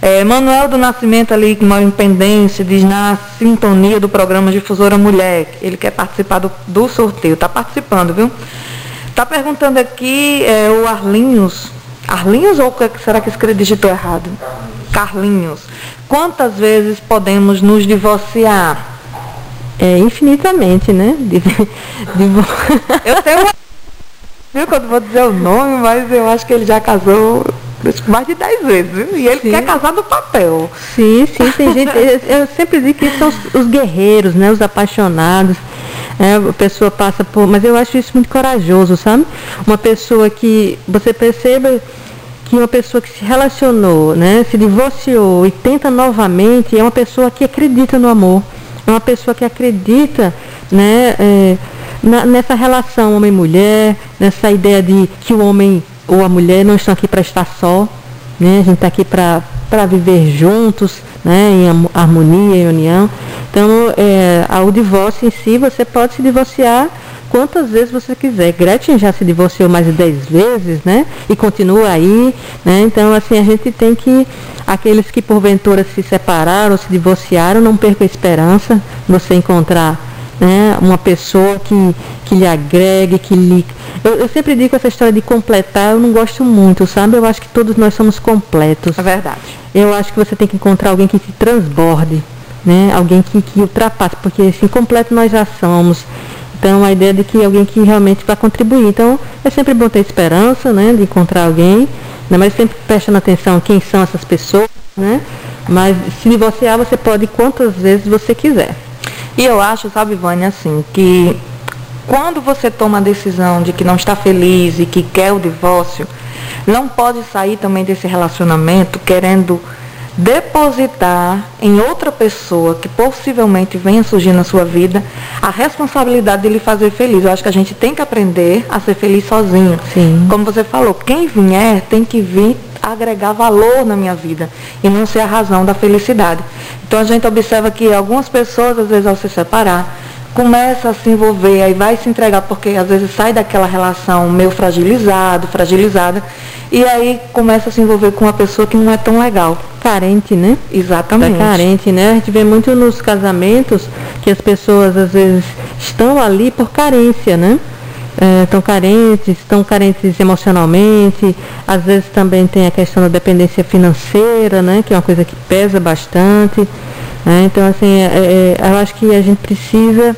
É, Manuel do Nascimento ali, que mora em Pendência, diz na sintonia do programa Difusora Mulher. Ele quer participar do, do sorteio. Está participando, viu? Está perguntando aqui é, o Arlinhos. Arlinhos ou que- será que esse digitou errado? Carlinhos. Quantas vezes podemos nos divorciar? É, infinitamente, né? Eu tenho uma... Viu não vou dizer o nome, mas eu acho que ele já casou mais de 10 vezes, viu? E ele Sim. quer casar no papel. Sim, sim, tem gente. Eu, eu sempre digo que são os, os guerreiros, né? Os apaixonados. É, a pessoa passa por. Mas eu acho isso muito corajoso, sabe? Uma pessoa que você perceba que uma pessoa que se relacionou, né? Se divorciou e tenta novamente, é uma pessoa que acredita no amor. É uma pessoa que acredita, né? é, na- nessa relação homem-mulher, nessa ideia de que o homem ou a mulher não estão aqui para estar só, né? A gente está aqui para viver juntos, né? em harmonia e união. Então, é, a- o divórcio em si, você pode se divorciar quantas vezes você quiser. Gretchen já se divorciou mais de 10 vezes, né? E continua aí, né? Então, assim, a gente tem que, aqueles que porventura se separaram, se divorciaram, não percam a esperança, você encontrar né, uma pessoa que, que lhe agregue, que lhe. Eu, eu sempre digo essa história de completar, eu não gosto muito, sabe? Eu acho que todos nós somos completos. É verdade. Eu acho que você tem que encontrar alguém que te transborde, né? Alguém que, que ultrapasse, porque assim, completo nós já somos. Então a ideia de que alguém que realmente vai contribuir. Então é sempre bom ter esperança, né? De encontrar alguém, né? mas sempre prestando atenção quem são essas pessoas, né? Mas se divorciar você pode quantas vezes você quiser. E eu acho, sabe, Vânia, assim, que quando você toma a decisão de que não está feliz e que quer o divórcio, não pode sair também desse relacionamento querendo depositar em outra pessoa que possivelmente venha surgir na sua vida a responsabilidade de lhe fazer feliz. Eu acho que a gente tem que aprender a ser feliz sozinho. Sim. Como você falou, quem vier tem que vir agregar valor na minha vida e não ser a razão da felicidade. Então a gente observa que algumas pessoas, às vezes, ao se separar, começa a se envolver, aí vai se entregar, porque às vezes sai daquela relação meio fragilizado, fragilizada, e aí começa a se envolver com uma pessoa que não é tão legal. Carente, né? Exatamente. Tá carente, né? A gente vê muito nos casamentos que as pessoas às vezes estão ali por carência, né? É, estão carentes, estão carentes emocionalmente, às vezes também tem a questão da dependência financeira, né? Que é uma coisa que pesa bastante. Né? Então, assim, é, é, eu acho que a gente precisa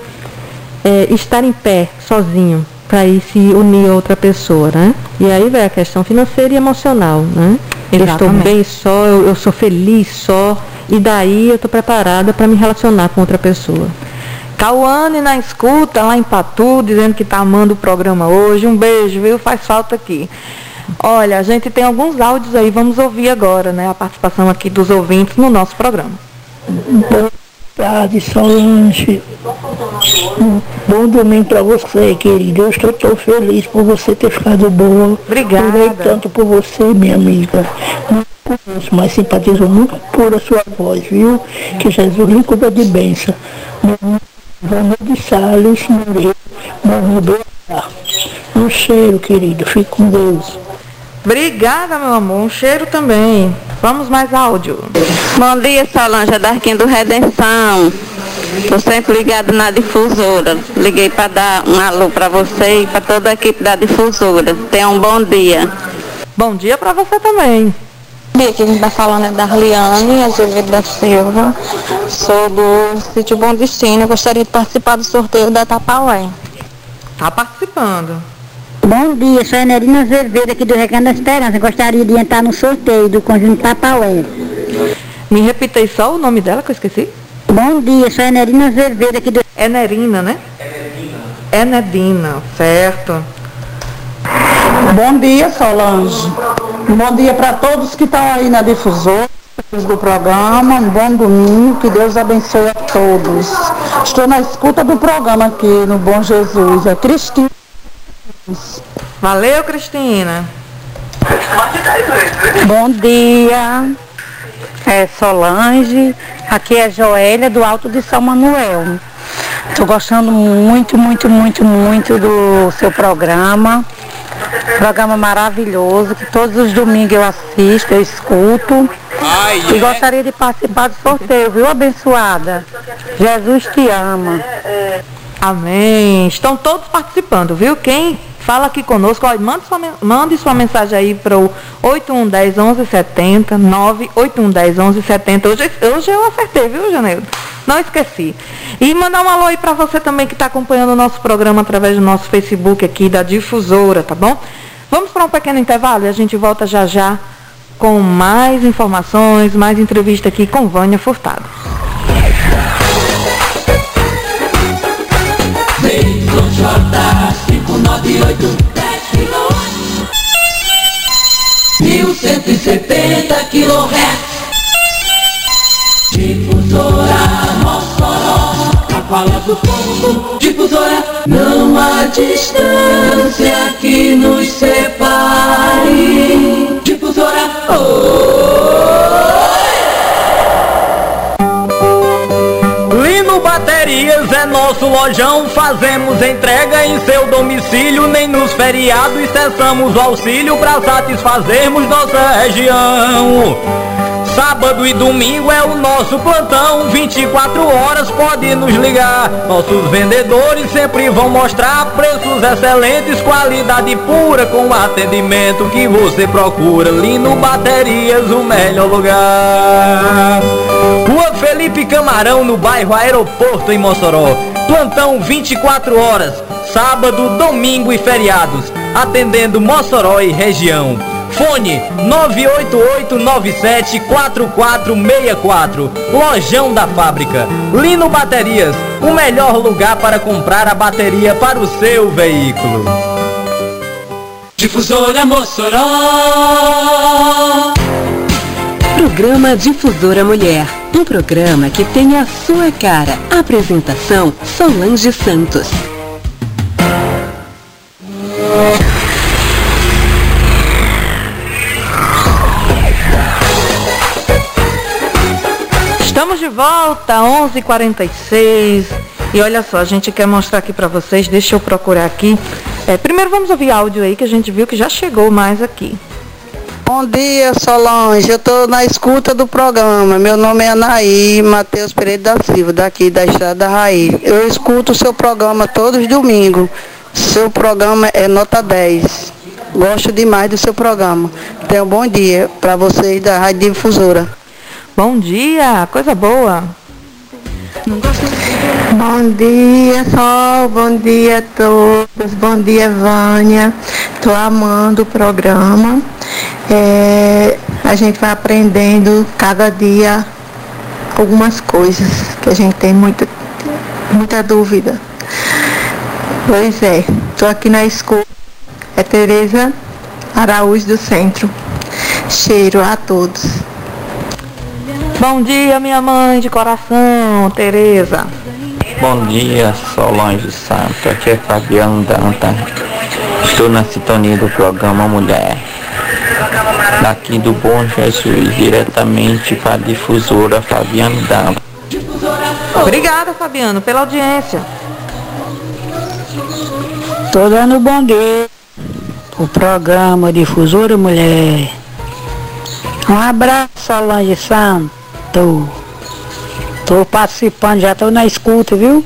é, estar em pé, sozinho, para ir se unir a outra pessoa, né? E aí vai a questão financeira e emocional, né? Eu estou Exatamente. bem só, eu, eu sou feliz só, e daí eu estou preparada para me relacionar com outra pessoa. Cauane na escuta, lá em Patu, dizendo que está amando o programa hoje. Um beijo, viu? Faz falta aqui. Olha, a gente tem alguns áudios aí, vamos ouvir agora, né? A participação aqui dos ouvintes no nosso programa. Boa tarde, Solange. Um Bom domingo para você, querido. Eu estou tão feliz por você ter ficado boa. Obrigada. Orei tanto por você, minha amiga. Não conheço, mas simpatizo muito por a sua voz, viu? Que Jesus lhe cubra de bênção. De Salles, Moreira, morro do. Um cheiro, querido. Fique com Deus. Obrigada, meu amor. Um cheiro também. Vamos mais áudio. Bom dia, Solange, é da Arquinha do Redenção. Estou sempre ligado na difusora. Liguei para dar um alô para você e para toda a equipe da difusora. Tenha um bom dia. Bom dia para você também. Bom dia, quem está falando é Darliane Azevedo da Silva. Sou do sítio Bom Destino. Eu gostaria de participar do sorteio da Tapaué. Tá participando. Bom dia, sou a Enerina Azevedo aqui do Recanto da Esperança. Gostaria de entrar no sorteio do conjunto Tapaué. Me repita aí só o nome dela que eu esqueci. Bom dia, sou a Enerina Azevedo aqui do. Enerina, né? Enedina, certo. Bom dia, Solange. Bom dia para todos que estão aí na difusora do programa. Um bom domingo, que Deus abençoe a todos. Estou na escuta do programa aqui no Bom Jesus. É Cristina. Valeu, Cristina. Bom dia, é Solange, aqui é Joélia do Alto de São Manuel. Estou gostando muito, muito, muito, muito do seu programa. Programa maravilhoso, que todos os domingos eu assisto, eu escuto. Ai, e é? gostaria de participar do sorteio, viu, abençoada? Jesus te ama. Amém. Estão todos participando, viu? Quem Fala aqui conosco, ó, mande, sua, mande sua mensagem aí para o 8110 1170, 98110 1170. Hoje, hoje eu acertei, viu, Janeiro? Não esqueci. E mandar um alô aí para você também que está acompanhando o nosso programa através do nosso Facebook aqui da Difusora, tá bom? Vamos para um pequeno intervalo e a gente volta já já com mais informações, mais entrevista aqui com Vânia Furtado. 1170 kHz Difusora Mossoró A fala do povo Difusora Não há distância que nos separe. Tipo Difusora oh. Baterias é nosso lojão, fazemos entrega em seu domicílio, nem nos feriados cessamos o auxílio para satisfazermos nossa região. Sábado e domingo é o nosso plantão, 24 horas pode nos ligar. Nossos vendedores sempre vão mostrar preços excelentes, qualidade pura com o atendimento que você procura. Lino Baterias, o melhor lugar. Rua Felipe Camarão, no bairro Aeroporto, em Mossoró. Plantão 24 horas, sábado, domingo e feriados, atendendo Mossoró e região. Fone 988974464. Lojão da fábrica. Lino Baterias, o melhor lugar para comprar a bateria para o seu veículo. Difusora Mossoró Programa Difusora Mulher. Um programa que tem a sua cara. Apresentação Solange Santos. Estamos de volta, 11h46. E olha só, a gente quer mostrar aqui para vocês, deixa eu procurar aqui. É, primeiro vamos ouvir áudio aí que a gente viu que já chegou mais aqui. Bom dia, Solange. Eu estou na escuta do programa. Meu nome é Anaí Matheus Pereira da Silva, daqui da Estrada da Raiz. Eu escuto o seu programa todos os domingos. Seu programa é nota 10. Gosto demais do seu programa. Tenha um bom dia para vocês da Rádio Difusora. Bom dia, coisa boa. Bom dia, Sol. Bom dia a todos. Bom dia, Vânia. Estou amando o programa. É, a gente vai aprendendo cada dia algumas coisas que a gente tem muita, muita dúvida. Pois é, estou aqui na escola. É Tereza Araújo do Centro. Cheiro a todos. Bom dia, minha mãe de coração, Tereza. Bom dia, Solange Santo. Aqui é Fabiano Danta. Estou na sintonia do programa Mulher. Daqui do Bom Jesus, diretamente para a difusora Fabiano Danta. Obrigada, Fabiano, pela audiência. Tô dando bom dia o programa Difusora Mulher. Um abraço, Solange Santo. Tô participando, já tô na escuta, viu?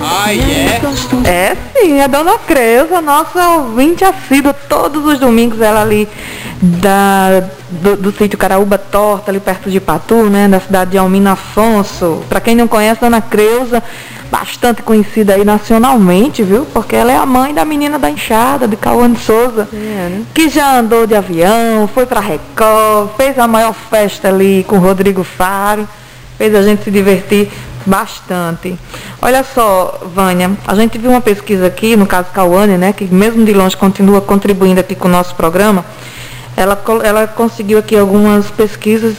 Ai, é? É sim, a dona Creuza, nossa ouvinte assídua, todos os domingos ela ali da, do, do sítio Caraúba Torta, ali perto de Patu, né, da cidade de Almino Afonso. Para quem não conhece, dona Creuza, bastante conhecida aí nacionalmente, viu? Porque ela é a mãe da menina da enxada, de Cauane Souza, que já andou de avião, foi para Record, fez a maior festa ali com o Rodrigo Faro, fez a gente se divertir bastante. Olha só, Vânia, a gente viu uma pesquisa aqui, no caso Cauane, né, que mesmo de longe continua contribuindo aqui com o nosso programa. Ela, ela conseguiu aqui algumas pesquisas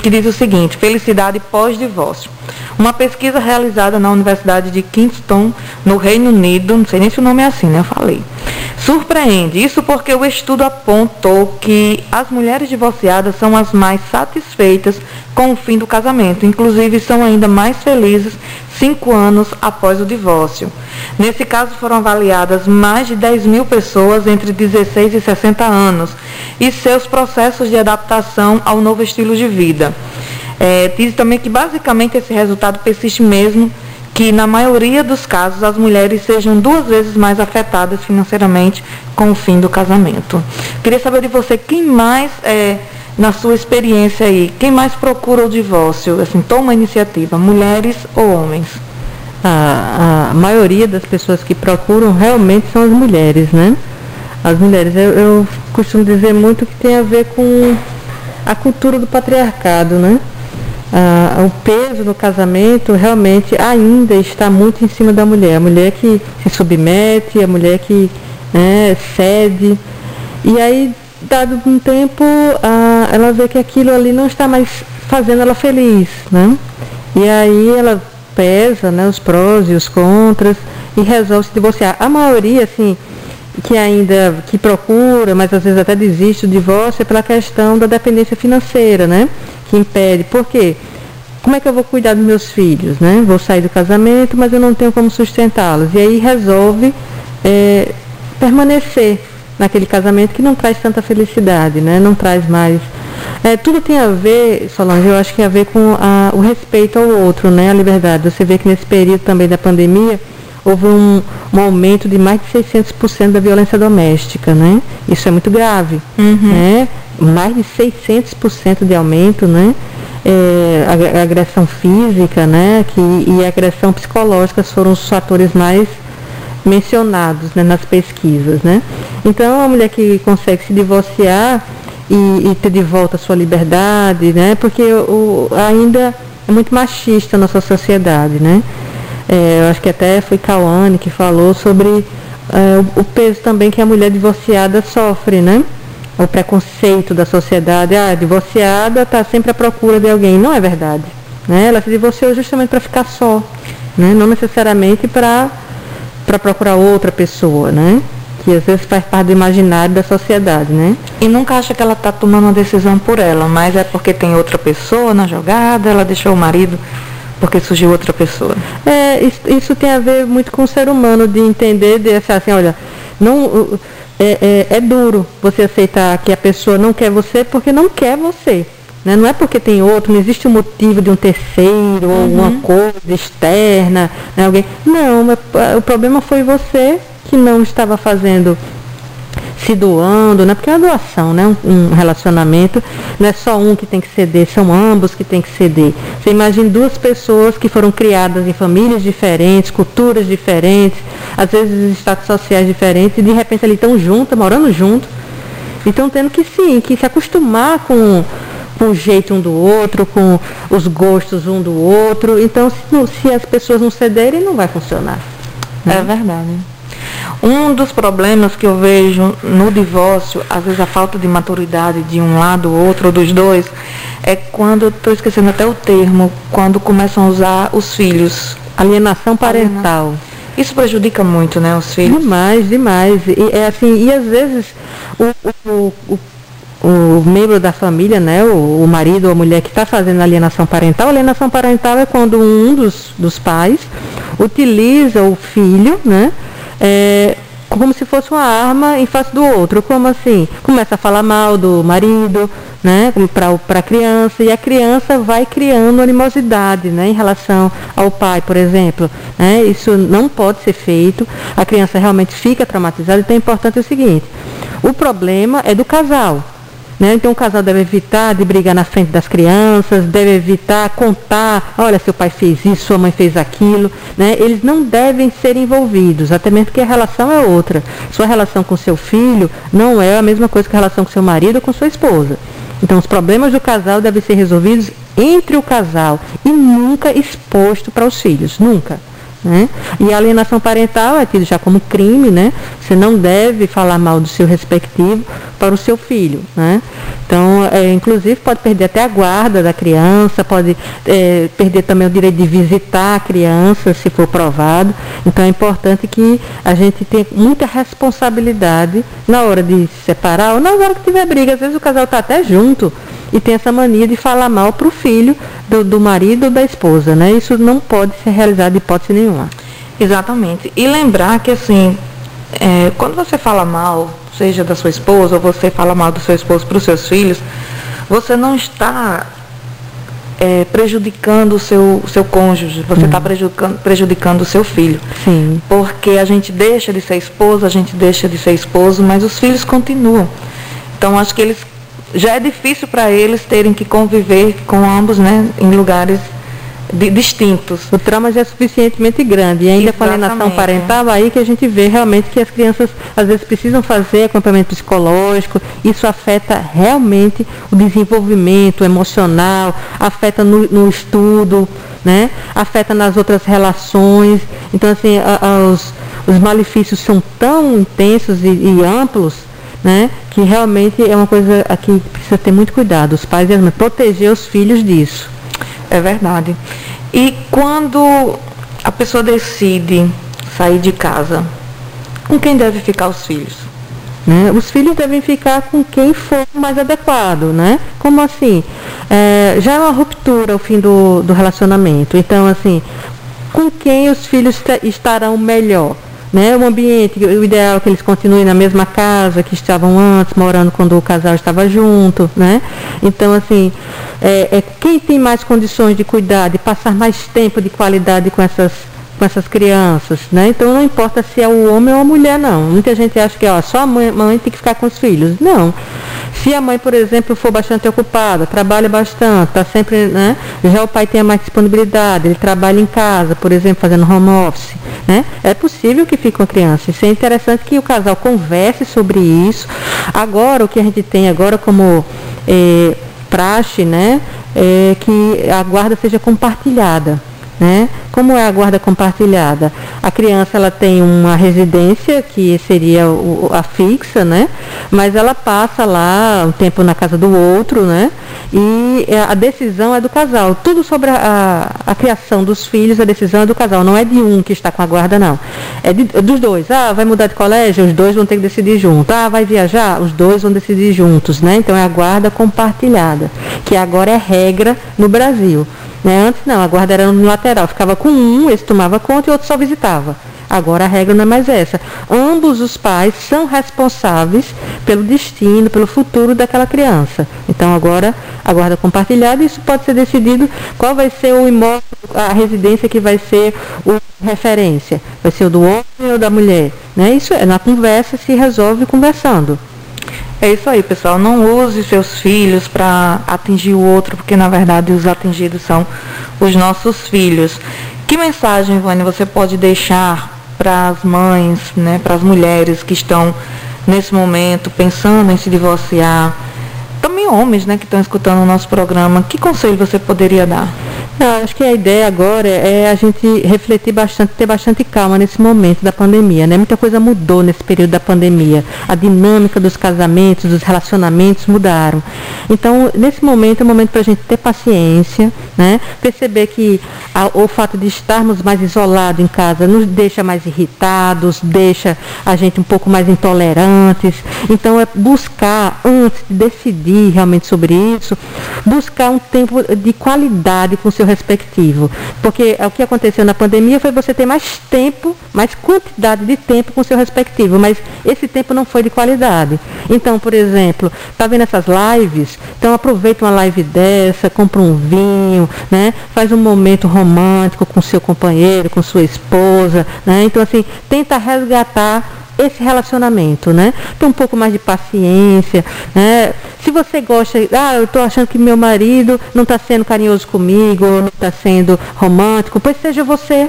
que diz o seguinte, felicidade pós-divórcio. Uma pesquisa realizada na Universidade de Kingston, no Reino Unido, não sei nem se o nome é assim, né? Eu falei. Surpreende. Isso porque o estudo apontou que as mulheres divorciadas são as mais satisfeitas com o fim do casamento. Inclusive, são ainda mais felizes cinco anos após o divórcio. Nesse caso foram avaliadas mais de 10 mil pessoas entre 16 e 60 anos e seus processos de adaptação ao novo estilo de vida. É, diz também que basicamente esse resultado persiste mesmo que na maioria dos casos as mulheres sejam duas vezes mais afetadas financeiramente com o fim do casamento. Queria saber de você quem mais, é, na sua experiência aí, quem mais procura o divórcio, assim, toma a iniciativa, mulheres ou homens? A, a maioria das pessoas que procuram realmente são as mulheres, né? As mulheres, eu, eu costumo dizer muito que tem a ver com a cultura do patriarcado, né? ah, o peso no casamento realmente ainda está muito em cima da mulher. A mulher que se submete, a mulher que né, cede. E aí, dado um tempo, ah, ela vê que aquilo ali não está mais fazendo ela feliz. Né? E aí ela pesa né, os prós e os contras e resolve se divorciar. A maioria, assim, que ainda que procura, mas às vezes até desiste do divórcio, é pela questão da dependência financeira, né? Que impede. Por quê? Como é que eu vou cuidar dos meus filhos, né? Vou sair do casamento, mas eu não tenho como sustentá-los. E aí resolve é, permanecer naquele casamento que não traz tanta felicidade, né? Não traz mais. É, tudo tem a ver, Solange, eu acho que tem a ver com a, o respeito ao outro, né? A liberdade. Você vê que nesse período também da pandemia, houve um, um aumento de mais de 600% da violência doméstica, né? Isso é muito grave, uhum. né? Mais de 600% de aumento, né? É, a, a agressão física, né? Que, e a agressão psicológica foram os fatores mais mencionados né, nas pesquisas, né? Então, a mulher que consegue se divorciar e, e ter de volta a sua liberdade, né? Porque o, ainda é muito machista a nossa sociedade, né? É, eu acho que até foi Cauane que falou sobre é, o, o, peso também que a mulher divorciada sofre, né? O preconceito da sociedade. Ah, a divorciada está sempre à procura de alguém. Não é verdade. Né? Ela se divorciou justamente para ficar só. Né? Não necessariamente para procurar outra pessoa, né? que às vezes faz parte do imaginário da sociedade, né? E nunca acha que ela está tomando uma decisão por ela, mas é porque tem outra pessoa na jogada, ela deixou o marido porque surgiu outra pessoa. É, isso, isso, tem a ver muito com o ser humano, de entender, de assim, olha, não, é, é, é, duro você aceitar que a pessoa não quer você porque não quer você. Né? Não é porque tem outro, não existe um motivo de um terceiro ou uhum. uma coisa externa, né? alguém. Não, o problema foi você que não estava fazendo se doando, né? Porque é uma doação, né? Um, um, relacionamento não é só um que tem que ceder, são ambos que tem que ceder. Você imagina duas pessoas que foram criadas em famílias diferentes, culturas diferentes, às vezes estados sociais diferentes, e de repente ali estão juntas, morando juntos, e estão tendo que sim, que se acostumar com com o jeito um do outro, com os gostos um do outro. Então, se, se as pessoas não cederem, não vai funcionar. Né? É verdade. Um dos problemas que eu vejo no divórcio, às vezes a falta de maturidade de um lado ou outro, ou dos dois, é quando, estou esquecendo até o termo, quando começam a usar os filhos. Alienação parental. Isso prejudica muito, né, os filhos? Demais, demais. E, é assim, e às vezes o, o, o o membro da família, né, o, o marido ou a mulher que está fazendo alienação parental. Alienação parental é quando um dos, dos pais utiliza o filho, né, é, como se fosse uma arma em face do outro. Como assim? Começa a falar mal do marido, né, para a criança, e a criança vai criando animosidade né, em relação ao pai, por exemplo. Né, isso não pode ser feito, a criança realmente fica traumatizada, então é importante o seguinte, o problema é do casal. Né? Então o casal deve evitar de brigar na frente das crianças, deve evitar contar, olha, seu pai fez isso, sua mãe fez aquilo. Né? Eles não devem ser envolvidos, até mesmo porque a relação é outra. Sua relação com seu filho não é a mesma coisa que a relação com seu marido ou com sua esposa. Então os problemas do casal devem ser resolvidos entre o casal e nunca exposto para os filhos, nunca. Né? E a alienação parental é tido já como crime, né? Você não deve falar mal do seu respectivo para o seu filho, né? Então, é, inclusive pode perder até a guarda da criança, pode é, perder também o direito de visitar a criança, se for provado. Então é importante que a gente tenha muita responsabilidade na hora de se separar ou na hora que tiver briga. Às vezes o casal está até junto e tem essa mania de falar mal para o filho do, do marido ou da esposa, né? Isso não pode ser realizado de hipótese nenhuma. Exatamente. E lembrar que assim, é, quando você fala mal, seja da sua esposa ou você fala mal do seu esposo para os seus filhos, você não está é, prejudicando o seu, o seu cônjuge, você está prejudicando, prejudicando o seu filho. Sim. Porque a gente deixa de ser esposa, a gente deixa de ser esposo, mas os filhos continuam. Então acho que eles já é difícil para eles terem que conviver com ambos, né, em lugares de, distintos. O trauma já é suficientemente grande. E ainda com a alienação parental, aí que a gente vê realmente que as crianças às vezes precisam fazer acompanhamento psicológico. Isso afeta realmente o desenvolvimento emocional, afeta no, no estudo, né? afeta nas outras relações. Então, assim, a, a, os, os malefícios são tão intensos e, e amplos né? Que realmente é uma coisa que precisa ter muito cuidado, os pais e as mães, proteger os filhos disso. É verdade. E quando a pessoa decide sair de casa, com quem deve ficar os filhos? Né? Os filhos devem ficar com quem for mais adequado, né? Como assim? É, já é uma ruptura o fim do, do relacionamento. Então, assim, com quem os filhos estarão melhor? Né? O ambiente, o ideal é que eles continuem na mesma casa que estavam antes, morando quando o casal estava junto, né? Então, assim, é, é quem tem mais condições de cuidar, de passar mais tempo de qualidade com essas com essas crianças, né? Então não importa se é o homem ou a mulher, não. Muita gente acha que ó, só a mãe, mãe tem que ficar com os filhos. Não. Se a mãe, por exemplo, for bastante ocupada, trabalha bastante, está sempre, né? Já o pai tenha mais disponibilidade, ele trabalha em casa, por exemplo, fazendo home office, né? É possível que fique com a criança. Isso é interessante que o casal converse sobre isso. Agora, o que a gente tem agora como é, praxe, né? É que a guarda seja compartilhada. Né? Como é a guarda compartilhada? A criança ela tem uma residência que seria a fixa, né? Mas ela passa lá um tempo na casa do outro, né? E é, a decisão é do casal. Tudo sobre a, a, a criação dos filhos, a decisão é do casal. Não é de um que está com a guarda, não. É, de, dos dois. Ah, vai mudar de colégio? Os dois vão ter que decidir junto. Ah, vai viajar? Os dois vão decidir juntos, né? Então é a guarda compartilhada, que agora é regra no Brasil. Né? Antes não, a guarda era unilateral, ficava com um, esse tomava conta e o outro só visitava. Agora a regra não é mais essa. Ambos os pais são responsáveis pelo destino, pelo futuro daquela criança. Então agora a guarda compartilhada, isso pode ser decidido qual vai ser o imóvel, a residência que vai ser o referência. Vai ser o do homem ou da mulher. Né? Isso é, na conversa se resolve conversando. É isso aí, pessoal. Não use seus filhos para atingir o outro, porque na verdade os atingidos são os nossos filhos. Que mensagem, Vânia, você pode deixar para as mães, né, para as mulheres que estão nesse momento pensando em se divorciar? Também homens, né, que estão escutando o nosso programa. Que conselho você poderia dar? Não, acho que a ideia agora é a gente refletir bastante, ter bastante calma nesse momento da pandemia, né? Muita coisa mudou nesse período da pandemia. A dinâmica dos casamentos, dos relacionamentos mudaram. Então, nesse momento é o momento para a gente ter paciência, né? Perceber que a, o fato de estarmos mais isolados em casa nos deixa mais irritados, deixa a gente um pouco mais intolerantes. Então, é buscar, antes de decidir realmente sobre isso, buscar um tempo de qualidade com o seu respectivo. Porque o que aconteceu na pandemia foi você ter mais tempo, mais quantidade de tempo com o seu respectivo, mas esse tempo não foi de qualidade. Então, por exemplo, está vendo essas lives? Então aproveita uma live dessa, compra um vinho, né? faz um momento romântico com seu companheiro, com sua esposa. Né? Então, assim, tenta resgatar esse relacionamento, né? Ter um pouco mais de paciência, né? Se você gosta, ah, eu estou achando que meu marido não está sendo carinhoso comigo, não está sendo romântico, pois seja você.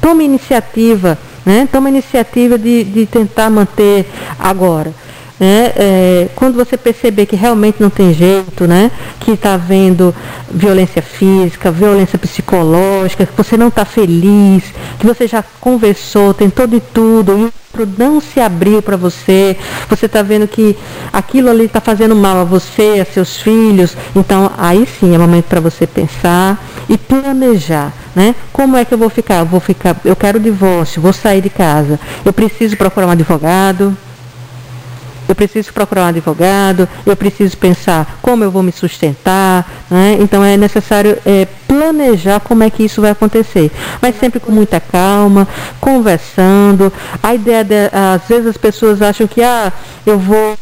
Tome iniciativa, né? Tome iniciativa de, de tentar manter agora. Né? É, quando você perceber que realmente não tem jeito, né? que está havendo violência física, violência psicológica, que você não está feliz, que você já conversou, tentou de tudo, e o outro não se abriu para você, você está vendo que aquilo ali está fazendo mal a você, a seus filhos, então aí sim é momento para você pensar e planejar. Né? Como é que eu vou ficar? Eu vou ficar, eu quero divórcio, vou sair de casa. Eu preciso procurar um advogado, eu preciso procurar um advogado, eu preciso pensar como eu vou me sustentar, né? então é necessário é, planejar como é que isso vai acontecer, mas sempre com muita calma, conversando. A ideia de, às vezes as pessoas acham que ah, eu vou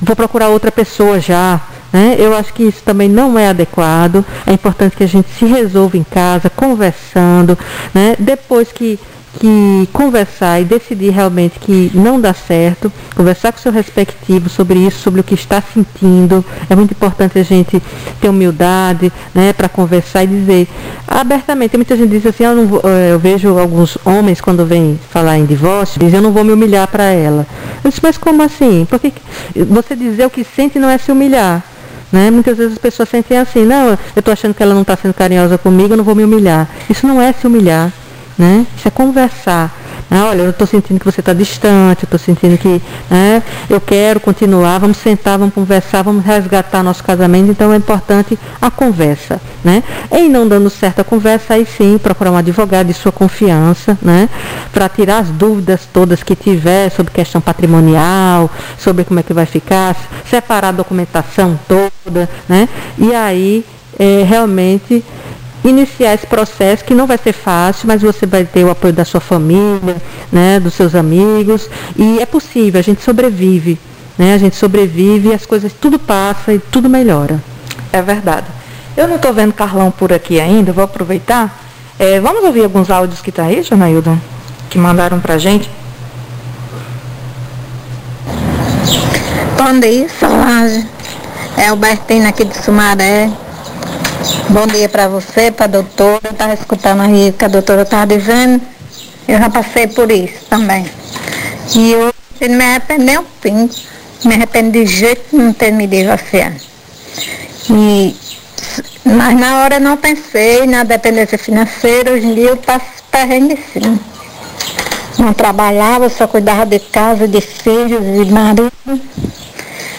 vou procurar outra pessoa já. Né? Eu acho que isso também não é adequado. É importante que a gente se resolva em casa, conversando. Né? Depois que que conversar e decidir realmente que não dá certo, conversar com o seu respectivo sobre isso, sobre o que está sentindo. É muito importante a gente ter humildade né, para conversar e dizer abertamente. Muita gente diz assim, eu, vou, eh, eu, vejo alguns homens quando vêm falar em divórcio, dizem eu não vou me humilhar para ela. Eu disse, mas como assim? Porque você dizer o que sente não é se humilhar. Né? Muitas vezes as pessoas sentem assim, não, eu estou achando que ela não está sendo carinhosa comigo, eu não vou me humilhar. Isso não é se humilhar né? Isso é conversar. Né? Olha, eu estou sentindo que você está distante, eu estou sentindo que né, eu quero continuar, vamos sentar, vamos conversar, vamos resgatar nosso casamento, então é importante a conversa. Né? Em não dando certo a conversa, aí sim procurar um advogado de sua confiança, né? para tirar as dúvidas todas que tiver sobre questão patrimonial, sobre como é que vai ficar, separar a documentação toda, né? e aí é, realmente iniciar esse processo que não vai ser fácil, mas você vai ter o apoio da sua família, né, dos seus amigos, e é possível, a gente sobrevive, né? A gente sobrevive e as coisas tudo passa e tudo melhora. É verdade. Eu não estou vendo Carlão por aqui ainda, vou aproveitar. É, vamos ouvir alguns áudios que está aí, Janaildo, que mandaram para a gente. Bom dia, Solange. É Albertina aqui de Sumaré. Bom dia para você, para a doutora. Eu estava escutando aí que a doutora estava dizendo. Eu já passei por isso também. E eu não me arrependo nem um pingo. Me arrependo de jeito não ter me divorciado. E, mas na hora não pensei na dependência financeira. Hoje em dia eu passo perrengue sim. Não trabalhava, só cuidava de casa, de filhos, de marido.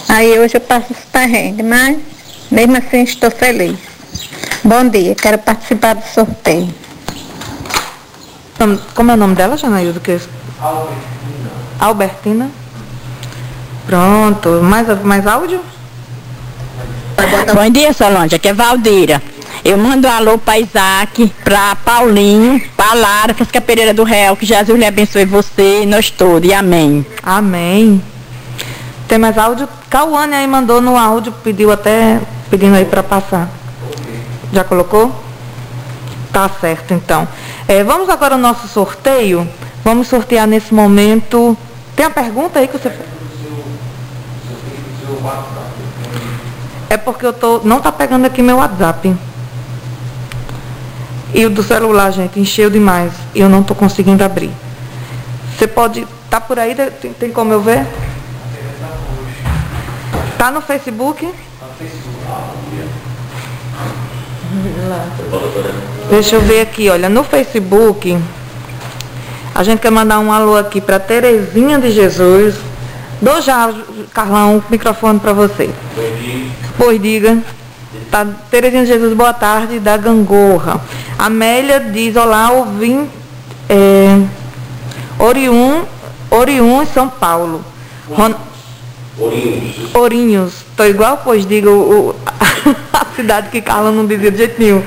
Aí hoje eu passo os perrengues, mas mesmo assim estou feliz. Bom dia, quero participar do sorteio. Como é o nome dela, Janaíldo? Que... Albertina. Albertina. Pronto. Mais, mais áudio? Bom dia, Solange. Aqui é Valdira. Eu mando um alô para Isaac, para Paulinho, para Lara, Fresca Pereira do Réu, que Jesus lhe abençoe você e nós todos. E amém. Amém. Tem mais áudio? Cauane aí mandou no áudio, pediu até, pedindo aí para passar. Já colocou? Tá certo, então. É, vamos agora ao nosso sorteio. Vamos sortear nesse momento. Tem a pergunta aí que você. É porque eu tô. Não tá pegando aqui meu WhatsApp. E o do celular, gente, encheu demais. E eu não tô conseguindo abrir. Você pode. Tá por aí? Tem, tem como eu ver? Tá no Facebook? Tá no Facebook. Deixa eu ver aqui, olha, no Facebook, a gente quer mandar um alô aqui para Terezinha de Jesus. Dou já, Carlão, o microfone para você. Pois diga. Tá, Terezinha de Jesus, boa tarde, da Gangorra. Amélia diz, olá, ouvim, é, Oriun, Oriun, São Paulo. Ron, Ourinhos. Ourinhos. Tô igual, pois diga o, [LAUGHS] cidade que Carla não dizia de jeito nenhum.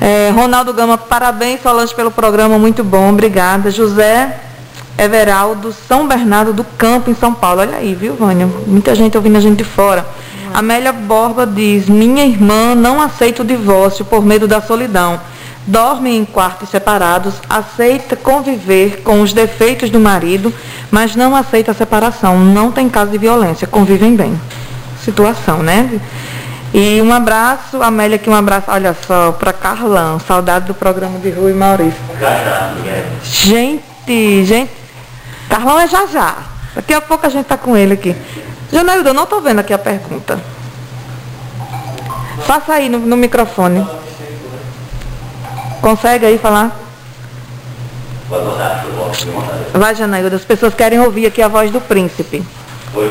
É, Ronaldo Gama, parabéns, Solange, pelo programa, muito bom, obrigada. José Everaldo, São Bernardo do Campo, em São Paulo. Olha aí, viu, Vânia? Muita gente ouvindo a gente de fora. Amélia Borba diz, minha irmã não aceita o divórcio por medo da solidão dorme em quartos separados, aceita conviver com os defeitos do marido, mas não aceita a separação. Não tem caso de violência, convivem bem. Situação, né? E um abraço, Amélia, aqui um abraço, olha só, para Carlão, saudade do programa de Rui Maurício. Gente, gente, Carlão é já já. Daqui a pouco a gente está com ele aqui. Janailda, eu não estou vendo aqui a pergunta. Faça aí no, no microfone. Consegue aí falar? Vai, Janaída, as pessoas querem ouvir aqui a voz do príncipe. Oi,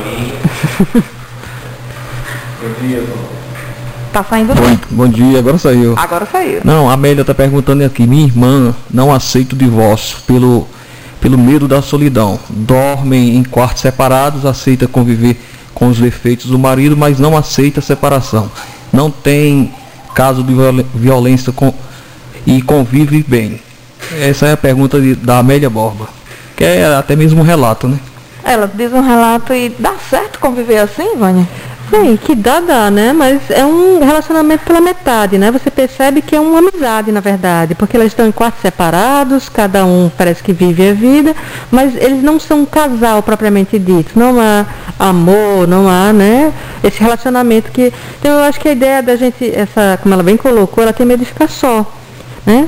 Bom dia, Tá saindo bom, bom dia, agora saiu. Agora saiu. Não, a Amélia tá perguntando aqui, minha irmã não aceita o divórcio pelo, pelo medo da solidão. Dormem em quartos separados, aceita conviver com os defeitos do marido, mas não aceita a separação. Não tem caso de violência com, e convive bem. Essa é a pergunta de, da Amélia Borba, que é até mesmo um relato, né? Ela diz um relato e dá certo conviver assim, Vânia? Sim, que dá, dá, né? Mas é um relacionamento pela metade, né? Você percebe que é uma amizade, na verdade, porque elas estão em quartos separados, cada um parece que vive a vida, mas eles não são um casal propriamente dito. Não há amor, não há, né? Esse relacionamento que. Então eu acho que a ideia da gente, essa, como ela bem colocou, ela tem medo de ficar só, né?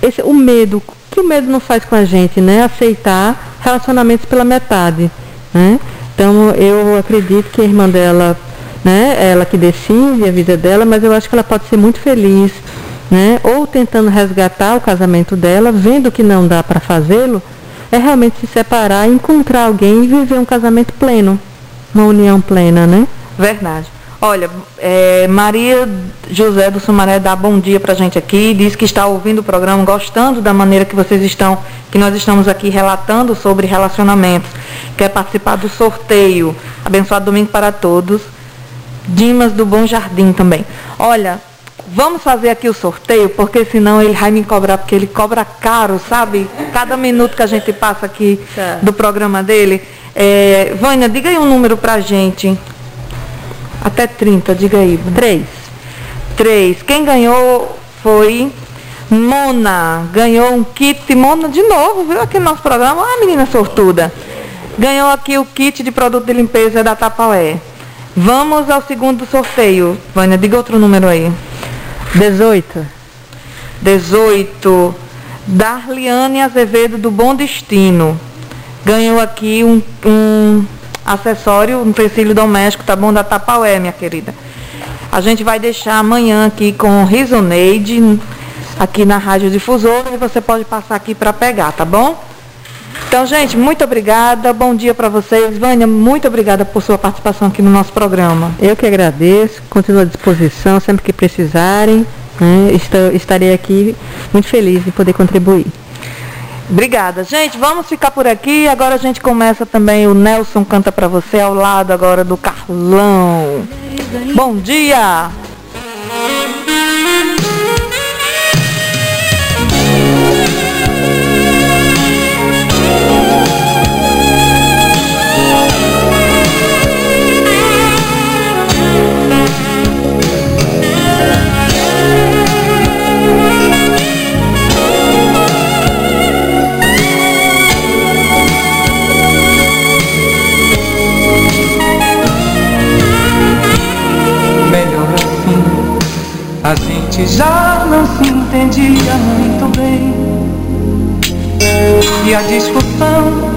Esse, o medo, o que o medo não faz com a gente, né? Aceitar relacionamentos pela metade, né? Então eu acredito que a irmã dela né? Ela que decide a vida dela, mas eu acho que ela pode ser muito feliz, né? Ou tentando resgatar o casamento dela, vendo que não dá para fazê-lo, é realmente se separar, encontrar alguém e viver um casamento pleno, uma união plena, né? Verdade. Olha, é, Maria José do Sumaré dá bom dia para a gente aqui, diz que está ouvindo o programa, gostando da maneira que vocês estão, que nós estamos aqui relatando sobre relacionamentos, quer participar do sorteio. Abençoado domingo para todos. Dimas do Bom Jardim também. Olha, vamos fazer aqui o sorteio, porque senão ele vai me cobrar, porque ele cobra caro, sabe? Cada minuto que a gente passa aqui tá. do programa dele. É, Vânia, diga aí um número pra gente. Até 30, diga aí. Três. Três. Quem ganhou foi Mona. Ganhou um kit. Mona de novo, viu? Aqui no nosso programa. Ah, menina sortuda. Ganhou aqui o kit de produto de limpeza da Tapaué. Vamos ao segundo sorteio. Vânia, diga outro número aí. 18. 18. Darliane Azevedo do Bom Destino. Ganhou aqui um, um acessório, um utensílio doméstico, tá bom? Da Tapaué, minha querida. A gente vai deixar amanhã aqui com o Risoneide, aqui na Rádio Difusora, e você pode passar aqui para pegar, tá bom? Então, gente, muito obrigada. Bom dia para vocês. Vânia, muito obrigada por sua participação aqui no nosso programa. Eu que agradeço. Continuo à disposição sempre que precisarem. Né? Estou, estarei aqui muito feliz de poder contribuir. Obrigada. Gente, vamos ficar por aqui. Agora a gente começa também o Nelson Canta para você ao lado agora do Carlão. Bom dia!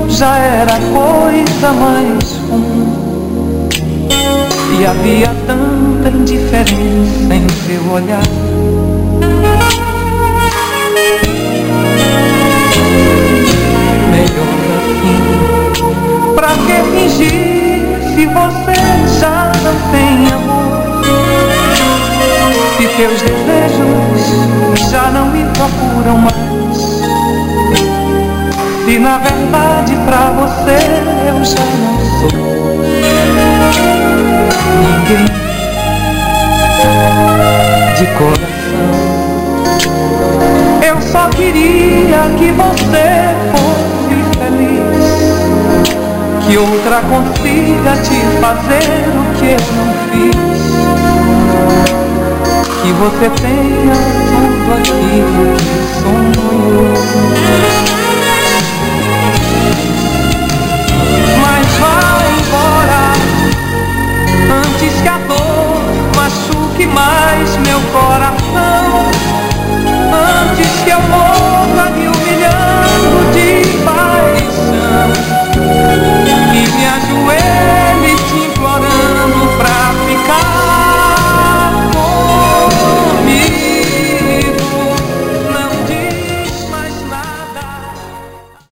Já era coisa mais comum. E havia tanta indiferença em seu olhar. Melhor assim, pra que fingir se você já não tem amor? Se teus desejos já não me procuram mais Se na verdade pra você eu já não sou Ninguém. De coração. Eu só queria que você fosse feliz. Que outra consiga te fazer o que eu não fiz. Que você tenha tudo aquilo que vai embora antes que a dor machuque mais meu coração. Antes que eu morra.